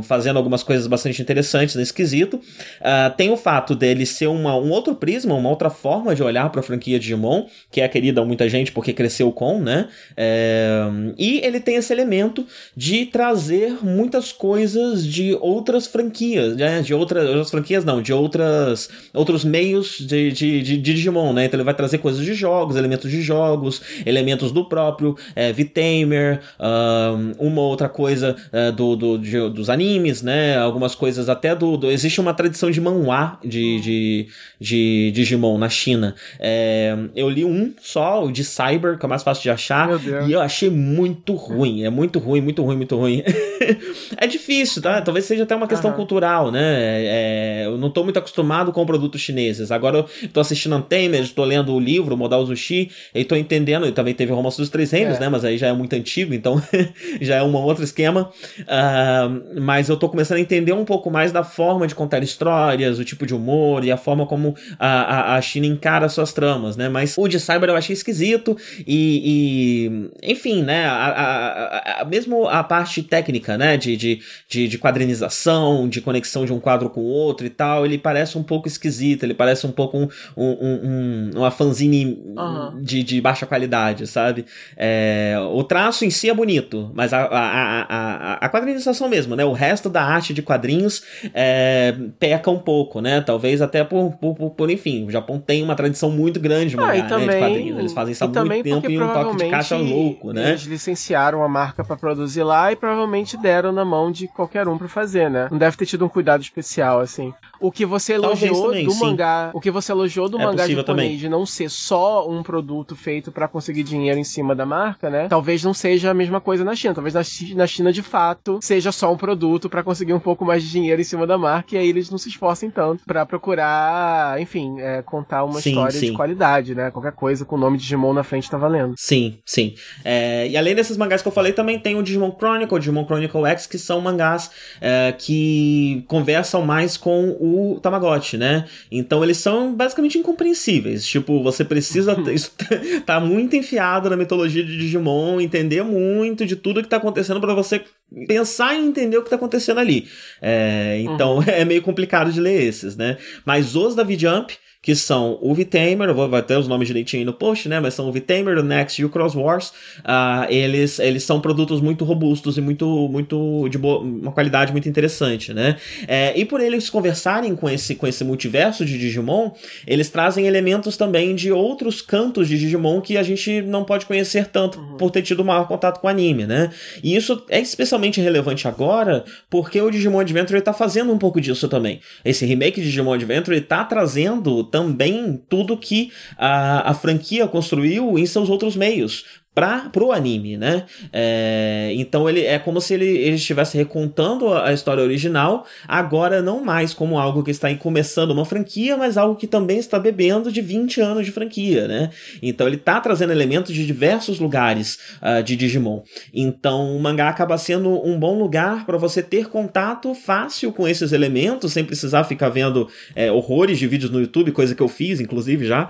fazendo algumas coisas bastante interessantes nesse quesito. Uh, tem o fato dele ser uma, um outro prisma, uma outra forma de olhar para a franquia Digimon, que é querida a muita gente porque cresceu com, né? É, e ele tem esse elemento de trazer muitas coisas de outras franquias, né? De outras, outras franquias, não, de outras, outros meios de, de, de, de, Digimon, né? Então ele vai trazer coisas de jogos, elementos de jogos, elementos do próprio é, V-Tamer, um, uma outra coisa uh, do, do de, dos animes, né? Algumas coisas até do, do existe uma tradição edição de manhwa de, de, de, Digimon na China. É, eu li um só, o de Cyber, que é mais fácil de achar, e eu achei muito ruim. É muito ruim, muito ruim, muito ruim. é difícil, tá? Talvez seja até uma questão uhum. cultural, né? É, eu não tô muito acostumado com produtos chineses. Agora eu tô assistindo Untamed, estou lendo o livro, Modal Zushi, e tô entendendo, e também teve o Romance dos Três Reinos, é. né? Mas aí já é muito antigo, então já é um outro esquema. Uh, mas eu tô começando a entender um pouco mais da forma de contar histórias histórias, o tipo de humor e a forma como a, a, a China encara suas tramas, né? Mas o de Cyber eu achei esquisito e, e enfim, né? A, a, mesmo a parte técnica, né? De, de, de, de quadrinização, de conexão de um quadro com o outro e tal, ele parece um pouco esquisito, ele parece um pouco um, um, um uma fanzine uhum. de, de baixa qualidade, sabe? É, o traço em si é bonito, mas a, a, a, a, a quadrinização mesmo, né? O resto da arte de quadrinhos é, peca um pouco, né? Talvez até por, por, por, enfim, o Japão tem uma tradição muito grande de ah, mangá, também, né, de quadrinhos. Eles fazem isso há muito tempo e um toque de caixa louco, né? Eles licenciaram a marca para produzir lá e provavelmente deram na mão de qualquer um para fazer, né? Não deve ter tido um cuidado especial, assim. O que você elogiou também, do sim. mangá, o que você elogiou do é mangá japonês também. de não ser só um produto feito para conseguir dinheiro em cima da marca, né? Talvez não seja a mesma coisa na China. Talvez na China, de fato, seja só um produto para conseguir um pouco mais de dinheiro em cima da marca e aí eles não se esforcem tanto para procurar, enfim, é, contar uma sim, história sim. de qualidade, né? Qualquer coisa com o nome de Digimon na frente tá valendo. Sim, sim. É, e além desses mangás que eu falei, também tem o Digimon Chronicle, o Digimon Chronicle X, que são mangás é, que conversam mais com o Tamagotchi, né? Então eles são basicamente incompreensíveis. Tipo, você precisa tá muito enfiado na mitologia de Digimon, entender muito de tudo que tá acontecendo para você pensar e entender o que tá acontecendo ali. É, então uhum. é meio complicado de ler esses, né? Mas os da V-Jump que são o V-Tamer, eu vou ter os nomes direitinho aí no post, né? Mas são o V-Tamer, o Next e o Cross Wars. Uh, eles, eles são produtos muito robustos e muito, muito de boa, uma qualidade muito interessante, né? É, e por eles conversarem com esse, com esse multiverso de Digimon, eles trazem elementos também de outros cantos de Digimon que a gente não pode conhecer tanto uhum. por ter tido maior contato com o anime, né? E isso é especialmente relevante agora porque o Digimon Adventure está fazendo um pouco disso também. Esse remake de Digimon Adventure está trazendo também tudo que a, a franquia construiu em seus outros meios para pro anime, né? É, então ele é como se ele, ele estivesse recontando a, a, história original, agora não mais como algo que está começando uma franquia, mas algo que também está bebendo de 20 anos de franquia, né? Então ele está trazendo elementos de diversos lugares uh, de Digimon. Então o mangá acaba sendo um bom lugar para você ter contato fácil com esses elementos, sem precisar ficar vendo é, horrores de vídeos no YouTube, coisa que eu fiz, inclusive já,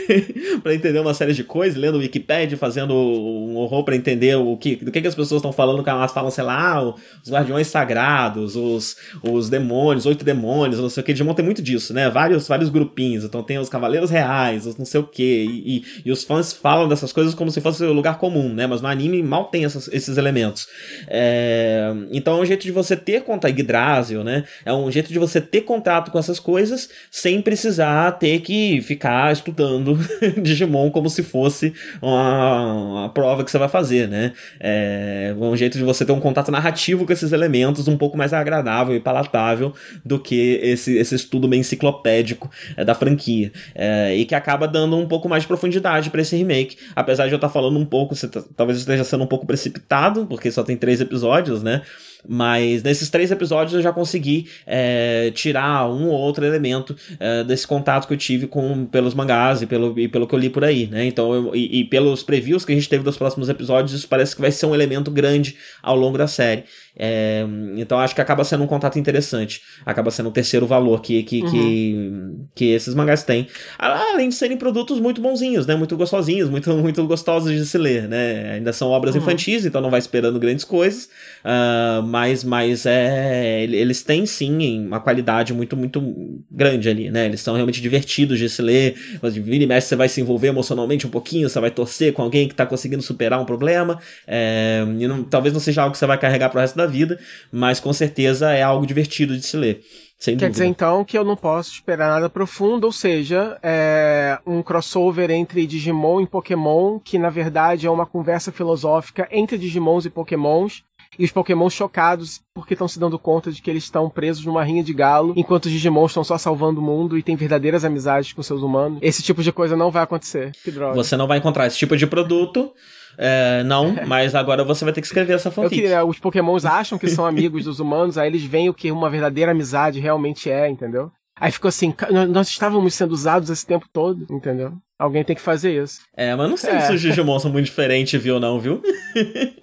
para entender uma série de coisas, lendo Wikipedia, fazendo um horror para entender o que, do que, que as pessoas estão falando, quando elas falam, sei lá, os guardiões sagrados, os, os demônios, oito demônios, não sei o que. Digimon tem muito disso, né? Vários, vários grupinhos. Então tem os cavaleiros reais, os não sei o que. E, e, os fãs falam dessas coisas como se fosse um lugar comum, né? Mas no anime mal tem essas, esses elementos. É... Então é um jeito de você ter contato, Yggdrasil, né? É um jeito de você ter contato com essas coisas sem precisar ter que ficar estudando Digimon como se fosse uma, a prova que você vai fazer, né? É um jeito de você ter um contato narrativo com esses elementos um pouco mais agradável e palatável do que esse, esse estudo bem enciclopédico é, da franquia. É, e que acaba dando um pouco mais de profundidade para esse remake. Apesar de eu estar tá falando um pouco, você tá, talvez esteja sendo um pouco precipitado, porque só tem três episódios, né? Mas nesses três episódios eu já consegui é, tirar um ou outro elemento é, desse contato que eu tive com pelos mangás e pelo, e pelo que eu li por aí, né? Então, eu, e, e, pelos previews que a gente teve dos próximos episódios, isso parece que vai ser um elemento grande ao longo da série. É, então acho que acaba sendo um contato interessante. Acaba sendo o terceiro valor que, que, uhum. que, que, esses mangás têm. Além de serem produtos muito bonzinhos, né? Muito gostosinhos, muito, muito gostosos de se ler, né? Ainda são obras uhum. infantis, então não vai esperando grandes coisas. Uh, mas, mas é, eles têm sim uma qualidade muito, muito grande ali, né? Eles são realmente divertidos de se ler. Vira e mexe, você vai se envolver emocionalmente um pouquinho, você vai torcer com alguém que está conseguindo superar um problema. É, e não, talvez não seja algo que você vai carregar pro resto da vida, mas com certeza é algo divertido de se ler. Sem Quer dúvida. dizer então que eu não posso esperar nada profundo, ou seja, é um crossover entre Digimon e Pokémon, que na verdade é uma conversa filosófica entre Digimons e Pokémons, e os Pokémon chocados porque estão se dando conta de que eles estão presos numa rinha de galo, enquanto os Digimon estão só salvando o mundo e têm verdadeiras amizades com seus humanos. Esse tipo de coisa não vai acontecer. Que droga. Você não vai encontrar esse tipo de produto. É, não, mas agora você vai ter que escrever essa fanfic. Eu queria, os pokémons acham que são amigos dos humanos, aí eles veem o que uma verdadeira amizade realmente é, entendeu? Aí ficou assim, nós estávamos sendo usados esse tempo todo, entendeu? Alguém tem que fazer isso. É, mas não sei é. se os Digimon são muito diferentes, viu, não, viu?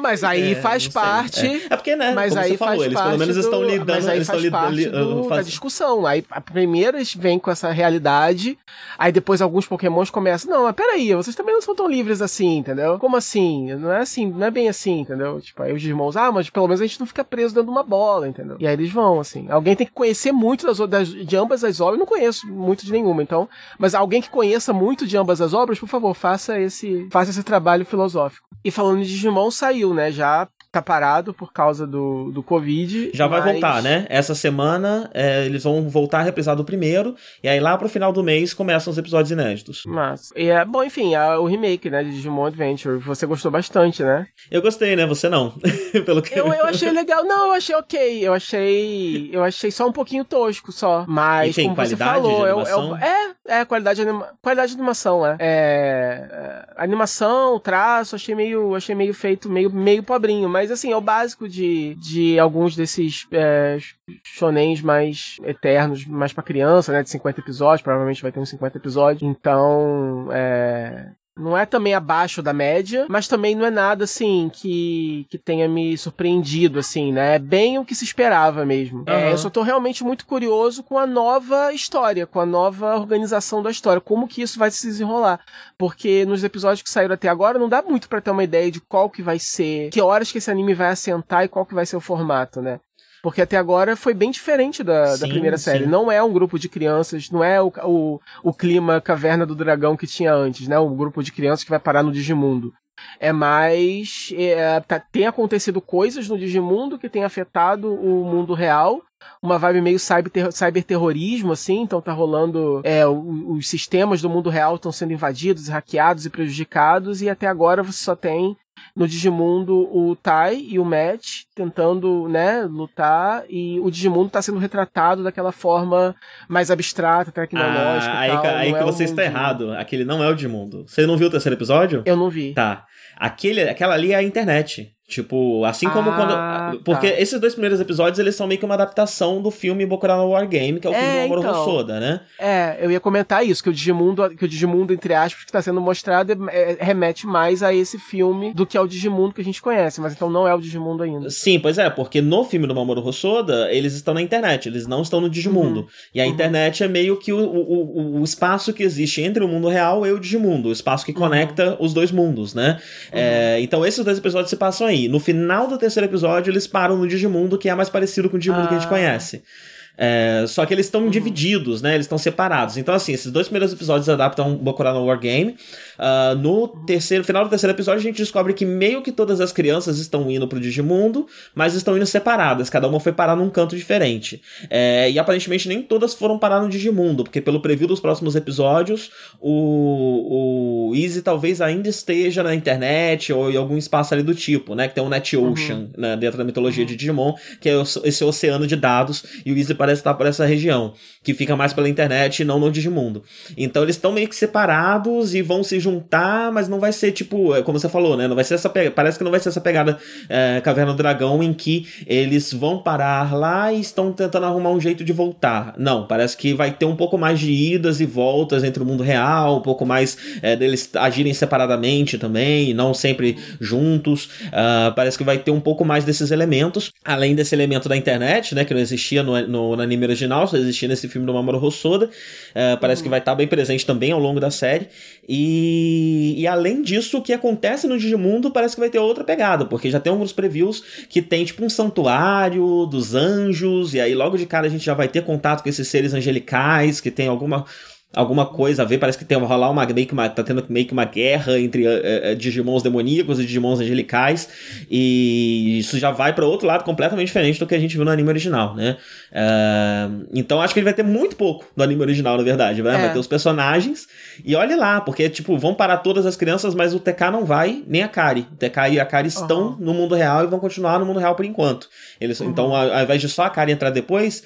Mas aí é, faz parte. É. é. porque, né? Mas aí falou, faz eles pelo menos do, estão lidando. Mas aí eles faz estão parte do, faz... da discussão. Aí primeiro eles vêm com essa realidade, aí depois alguns pokémons começam. Não, mas peraí, vocês também não são tão livres assim, entendeu? Como assim? Não é assim, não é bem assim, entendeu? Tipo, aí os irmãos, ah, mas pelo menos a gente não fica preso dentro de uma bola, entendeu? E aí eles vão, assim. Alguém tem que conhecer muito das, das, de ambas as obras. Eu não conheço muito de nenhuma, então. Mas alguém que conheça muito de ambas as obras, por favor, faça esse, faça esse trabalho filosófico. E falando de Digimon, saiu, né? Já tá parado por causa do, do Covid. Já mas... vai voltar, né? Essa semana é, eles vão voltar a reprisar do primeiro, e aí lá pro final do mês começam os episódios inéditos. Mas, e é, bom, enfim, a, o remake, né, de Digimon Adventure, você gostou bastante, né? Eu gostei, né? Você não. Pelo que... eu, eu achei legal, não, eu achei ok, eu achei, eu achei só um pouquinho tosco, só, mas Enfim, como você falou, é, é, é, qualidade de, anima... qualidade de animação, é. é. Animação, traço, achei meio, achei meio feito, meio, meio pobrinho, mas assim, é o básico de, de alguns desses é, shonens mais eternos, mais pra criança, né, de 50 episódios, provavelmente vai ter uns 50 episódios, então, é, não é também abaixo da média, mas também não é nada assim que, que tenha me surpreendido, assim, né? É bem o que se esperava mesmo. Uhum. É, eu só tô realmente muito curioso com a nova história, com a nova organização da história, como que isso vai se desenrolar. Porque nos episódios que saíram até agora não dá muito para ter uma ideia de qual que vai ser, que horas que esse anime vai assentar e qual que vai ser o formato, né? Porque até agora foi bem diferente da, sim, da primeira série. Sim. Não é um grupo de crianças, não é o, o, o clima Caverna do Dragão que tinha antes, né? Um grupo de crianças que vai parar no Digimundo. É mais. É, tá, tem acontecido coisas no Digimundo que tem afetado o mundo real. Uma vibe meio cyber, cyberterrorismo, assim, então tá rolando. É, os sistemas do mundo real estão sendo invadidos, hackeados e prejudicados, e até agora você só tem no Digimundo o Tai e o Matt tentando, né, lutar e o Digimundo está sendo retratado daquela forma mais abstrata, tecnológica. Ah, aí, tal, aí que é você está errado. Aquele não é o Digimundo. Você não viu o terceiro episódio? Eu não vi. Tá. Aquele, aquela ali é a internet. Tipo, assim como ah, quando. Tá. Porque tá. esses dois primeiros episódios, eles são meio que uma adaptação do filme Bokura no War Game, que é o filme é, do Amor então, Hosoda, né? É, eu ia comentar isso, que o Digimundo, que o Digimundo, entre aspas, que está sendo mostrado, é, é, remete mais a esse filme do que ao Digimundo que a gente conhece, mas então não é o Digimundo ainda. Sim, pois é, porque no filme do Mamoru Hosoda, eles estão na internet, eles não estão no Digimundo. Uhum. E a uhum. internet é meio que o, o, o, espaço que existe entre o mundo real e o Digimundo, o espaço que uhum. conecta os dois mundos, né? Uhum. É, então esses dois episódios se passam aí. No final do terceiro episódio, eles param no Digimundo, que é mais parecido com o Digimundo ah. que a gente ah. conhece. É, só que eles estão uhum. divididos, né? Eles estão separados. Então, assim, esses dois primeiros episódios adaptam Bokura no Wargame. Uh, no terceiro, final do terceiro episódio, a gente descobre que meio que todas as crianças estão indo pro Digimundo, mas estão indo separadas. Cada uma foi parar num canto diferente. É, e aparentemente nem todas foram parar no Digimundo, porque pelo preview dos próximos episódios, o, o Easy talvez ainda esteja na internet ou em algum espaço ali do tipo, né? Que tem um Net Ocean uhum. né, dentro da mitologia uhum. de Digimon, que é esse oceano de dados, e o Easy parece estar por essa região, que fica mais pela internet e não no Digimundo. Então eles estão meio que separados e vão se juntar mas não vai ser tipo, é como você falou, né? Não vai ser essa parece que não vai ser essa pegada é, Caverna do Dragão em que eles vão parar lá e estão tentando arrumar um jeito de voltar. Não, parece que vai ter um pouco mais de idas e voltas entre o mundo real, um pouco mais é, deles agirem separadamente também, não sempre juntos. Uh, parece que vai ter um pouco mais desses elementos, além desse elemento da internet, né? Que não existia no, no, no anime original, só existia nesse filme do Mamoru Hosoda. Uh, parece uhum. que vai estar bem presente também ao longo da série. E, e além disso, o que acontece no Digimundo parece que vai ter outra pegada, porque já tem alguns previews que tem tipo um santuário dos anjos, e aí logo de cara a gente já vai ter contato com esses seres angelicais, que tem alguma alguma coisa a ver. Parece que tem rolar uma meio que uma, tá tendo meio que uma guerra entre uh, uh, Digimons demoníacos e Digimons angelicais. E isso já vai para outro lado completamente diferente do que a gente viu no anime original, né? Uh, então acho que ele vai ter muito pouco do anime original, na verdade. Vai, é. vai ter os personagens. E olhe lá, porque, tipo, vão parar todas as crianças, mas o TK não vai, nem a Kari. O TK e a Kari estão uhum. no mundo real e vão continuar no mundo real por enquanto. Eles, uhum. Então, ao invés de só a Kari entrar depois,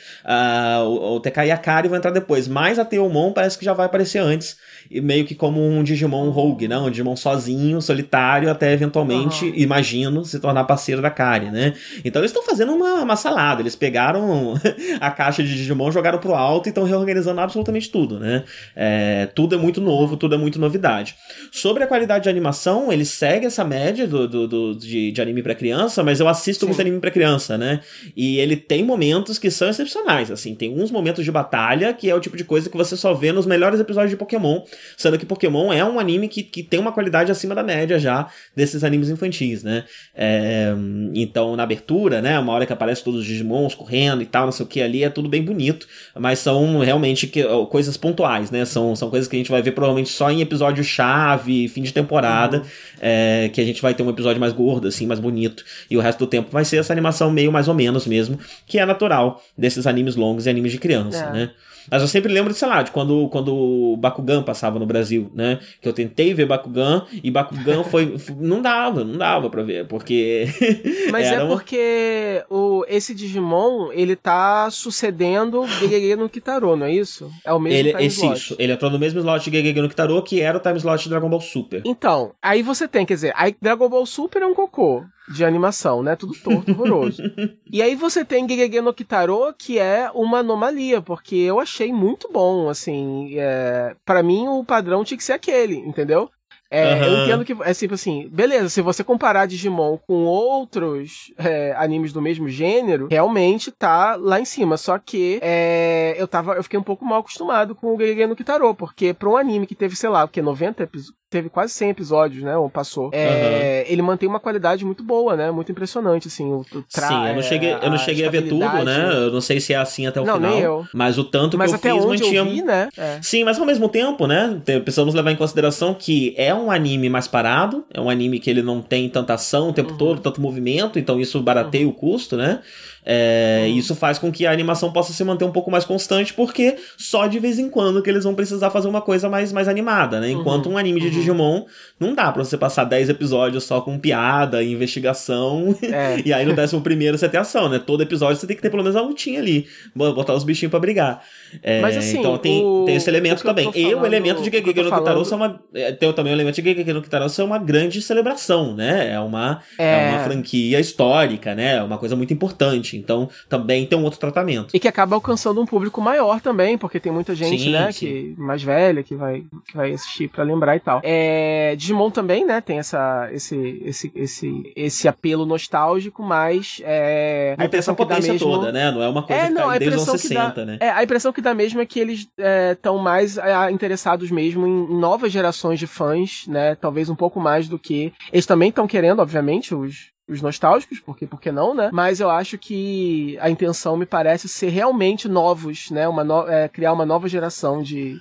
o, o TK e a Kari vão entrar depois. Mas a Teomon parece que já vai aparecer antes. E meio que como um Digimon rogue, né? Um Digimon sozinho, solitário, até eventualmente, uhum. imagino, se tornar parceiro da Kari, né? Então eles estão fazendo uma, uma salada. Eles pegaram a caixa de Digimon, jogaram pro alto e estão reorganizando absolutamente tudo, né? É, tudo é muito novo, tudo é muito novidade. Sobre a qualidade de animação, ele segue essa média do, do, do de, de, anime para criança, mas eu assisto Sim. muito anime para criança, né? E ele tem momentos que são excepcionais, assim. Tem uns momentos de batalha que é o tipo de coisa que você só vê nos melhores episódios de Pokémon, Sendo que Pokémon é um anime que, que tem uma qualidade acima da média já desses animes infantis, né? É, então, na abertura, né? Uma hora que aparece todos os Digimons correndo e tal, não sei o que ali, é tudo bem bonito, mas são realmente que, coisas pontuais, né? São, são coisas que a gente vai ver provavelmente só em episódio-chave, fim de temporada, uhum. é, que a gente vai ter um episódio mais gordo, assim, mais bonito, e o resto do tempo vai ser essa animação meio mais ou menos mesmo, que é natural desses animes longos e animes de criança, é. né? Mas eu sempre lembro, sei lá, de quando, quando o Bakugan passava no Brasil, né? Que eu tentei ver Bakugan e Bakugan foi. não dava, não dava pra ver, porque. Mas é porque o, esse Digimon, ele tá sucedendo Gegege no Kitaro, não é isso? É o mesmo ele, time esse, slot. Isso, ele entrou no mesmo slot de Gegege no Kitaro, que era o time slot de Dragon Ball Super. Então, aí você tem, quer dizer, aí Dragon Ball Super é um cocô de animação, né? Tudo torto, horroroso. e aí você tem Gegege no Kitaro, que é uma anomalia, porque eu achei muito bom, assim, é... para mim o padrão tinha que ser aquele, entendeu? É, uhum. Eu entendo que é tipo assim, beleza, se você comparar Digimon com outros é, animes do mesmo gênero, realmente tá lá em cima. Só que é, eu tava, eu fiquei um pouco mal acostumado com o Gegege no Kitaro, porque pra um anime que teve, sei lá, o que, 90 episódios, teve quase 100 episódios, né? Ou passou. É, uhum. Ele mantém uma qualidade muito boa, né? Muito impressionante, assim. O, o tra... Sim, eu não cheguei, eu não cheguei a ver tudo, né? Eu não sei se é assim até o não, final. Nem eu. Mas o tanto mas que eu fiz mantinha. Eu vi, né? É. Sim, mas ao mesmo tempo, né? Precisamos levar em consideração que é um anime mais parado, é um anime que ele não tem tanta ação o tempo uhum. todo, tanto movimento, então isso barateia uhum. o custo, né? É, uhum. Isso faz com que a animação possa se manter um pouco mais constante, porque só de vez em quando que eles vão precisar fazer uma coisa mais, mais animada, né? Enquanto uhum. um anime de uhum. Digimon, não dá pra você passar 10 episódios só com piada e investigação, é. e aí no décimo primeiro você tem ação, né? Todo episódio você tem que ter pelo menos uma lutinha ali, botar os bichinhos pra brigar. É, Mas assim, então tem, o... tem esse elemento também. Falando, e o elemento de Gegege no Kitaro são uma. É, tem também o elemento de Gegege no Kitaro é uma grande celebração, né? É uma, é... é uma franquia histórica, né? É uma coisa muito importante. Então também tem um outro tratamento. E que acaba alcançando um público maior também, porque tem muita gente, sim, né? Sim. Que, mais velha que vai, que vai assistir para lembrar e tal. É, Digimon também, né? Tem essa, esse, esse, esse, esse apelo nostálgico, mas. É, não tem essa potência mesmo... toda, né? Não é uma coisa é, que não, tá desde os anos 60, dá, né? É, a impressão que dá mesmo é que eles estão é, mais é, interessados mesmo em novas gerações de fãs, né? Talvez um pouco mais do que. Eles também estão querendo, obviamente, os, os nostálgicos, porque por que não, né? Mas eu acho que a intenção me parece ser realmente novos, né? Uma no... é, criar uma nova geração de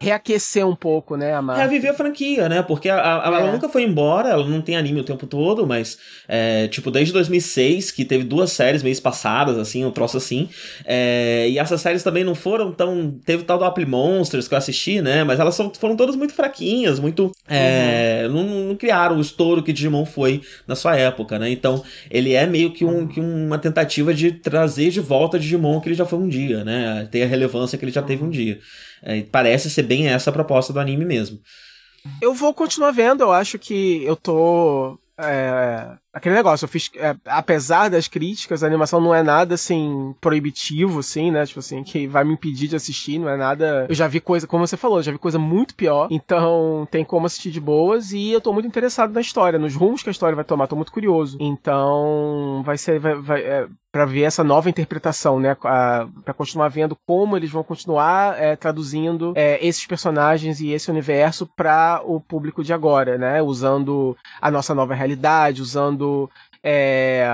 reaquecer um pouco, né, a marca. Reaviver a franquia, né? Porque a, a, é. ela nunca foi embora, ela não tem anime o tempo todo, mas é, tipo, desde 2006, que teve duas séries mês passadas, assim, um troço assim, é, e essas séries também não foram tão... Teve tal do Apple Monsters que eu assisti, né? Mas elas são, foram todas muito fraquinhas, muito... É, uhum. Não, não criaram o estouro que Digimon foi na sua época, né? Então, ele é meio que, um, que uma tentativa de trazer de volta Digimon que ele já foi um dia, né? Ter a relevância que ele já teve um dia. É, parece ser bem essa a proposta do anime mesmo. Eu vou continuar vendo, eu acho que eu tô. É, aquele negócio, eu fiz. É, apesar das críticas, a animação não é nada assim proibitivo, assim, né? Tipo assim, que vai me impedir de assistir, não é nada. Eu já vi coisa, como você falou, já vi coisa muito pior. Então tem como assistir de boas e eu tô muito interessado na história, nos rumos que a história vai tomar, tô muito curioso. Então vai ser. Vai, vai, é, para ver essa nova interpretação, né? para continuar vendo como eles vão continuar é, traduzindo é, esses personagens e esse universo para o público de agora, né? Usando a nossa nova realidade, usando é,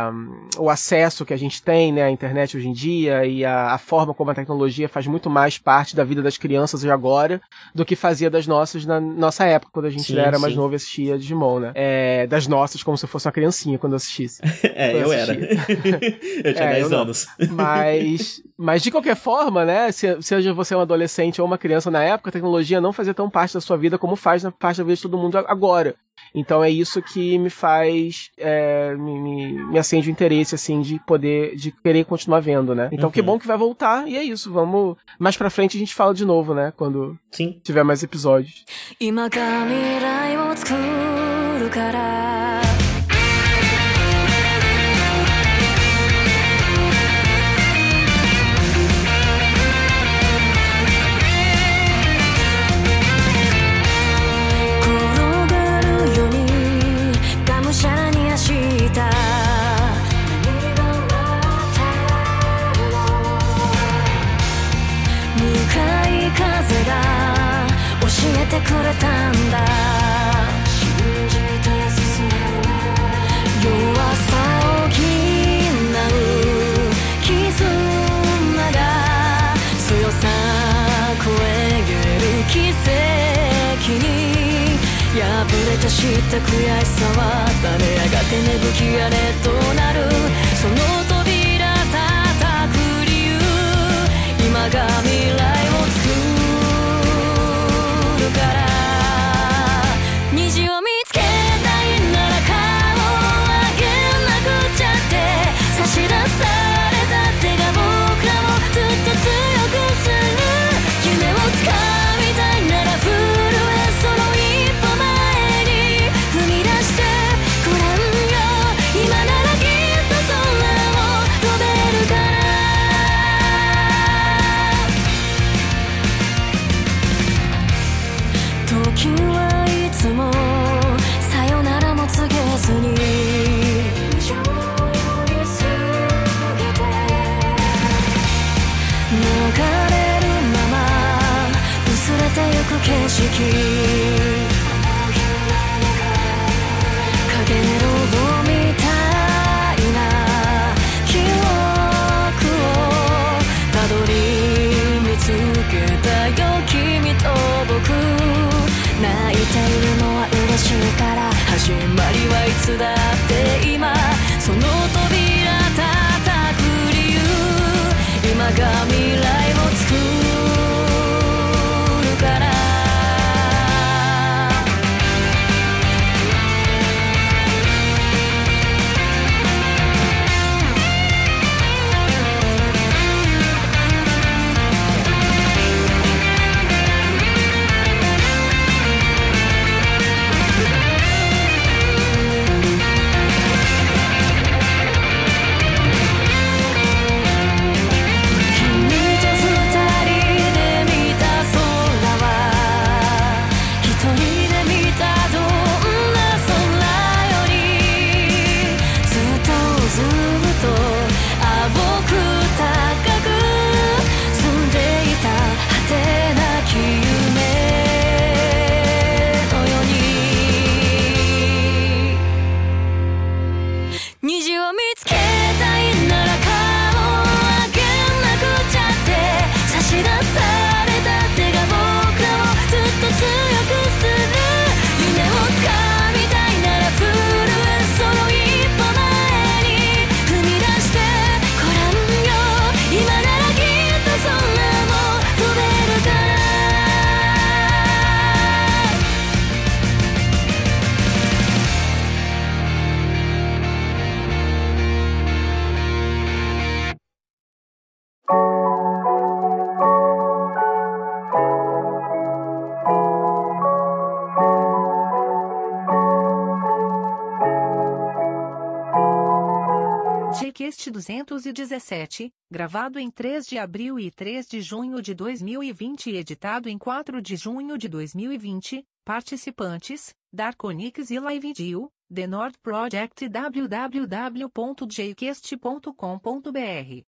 o acesso que a gente tem né, à internet hoje em dia e a, a, forma como a tecnologia faz muito mais parte da vida das crianças de agora do que fazia das nossas na nossa época, quando a gente sim, era sim. mais novo e assistia Digimon, né? É, das nossas, como se eu fosse uma criancinha quando eu assistisse. é, eu, eu era. eu tinha é, 10 eu anos. Mas, mas de qualquer forma, né? Se, seja você um adolescente ou uma criança na época, a tecnologia não fazia tão parte da sua vida como faz na parte da vida de todo mundo agora. Então é isso que me faz, é, me, me, me, acende o interesse, assim, de poder, de querer continuar vendo, né? Então uhum. que bom que vai voltar, e é isso, vamos, mais pra frente a gente fala de novo, né? Quando Sim. tiver mais episódios. 教えてくれたんだ。信じて進む弱さを補う絆が強さ超える奇跡に破れた知った悔しさは誰やがて芽吹き荒れとなる。その扉叩く理由。今が未来。色影の棒みたいな記憶をたどり見つけたよ君と僕泣いているのは嬉しいから始まりはいつだって今その時 217, gravado em 3 de abril e 3 de junho de 2020 e editado em 4 de junho de 2020, participantes, Darkonix e LiveDeal, The North Project www.jquest.com.br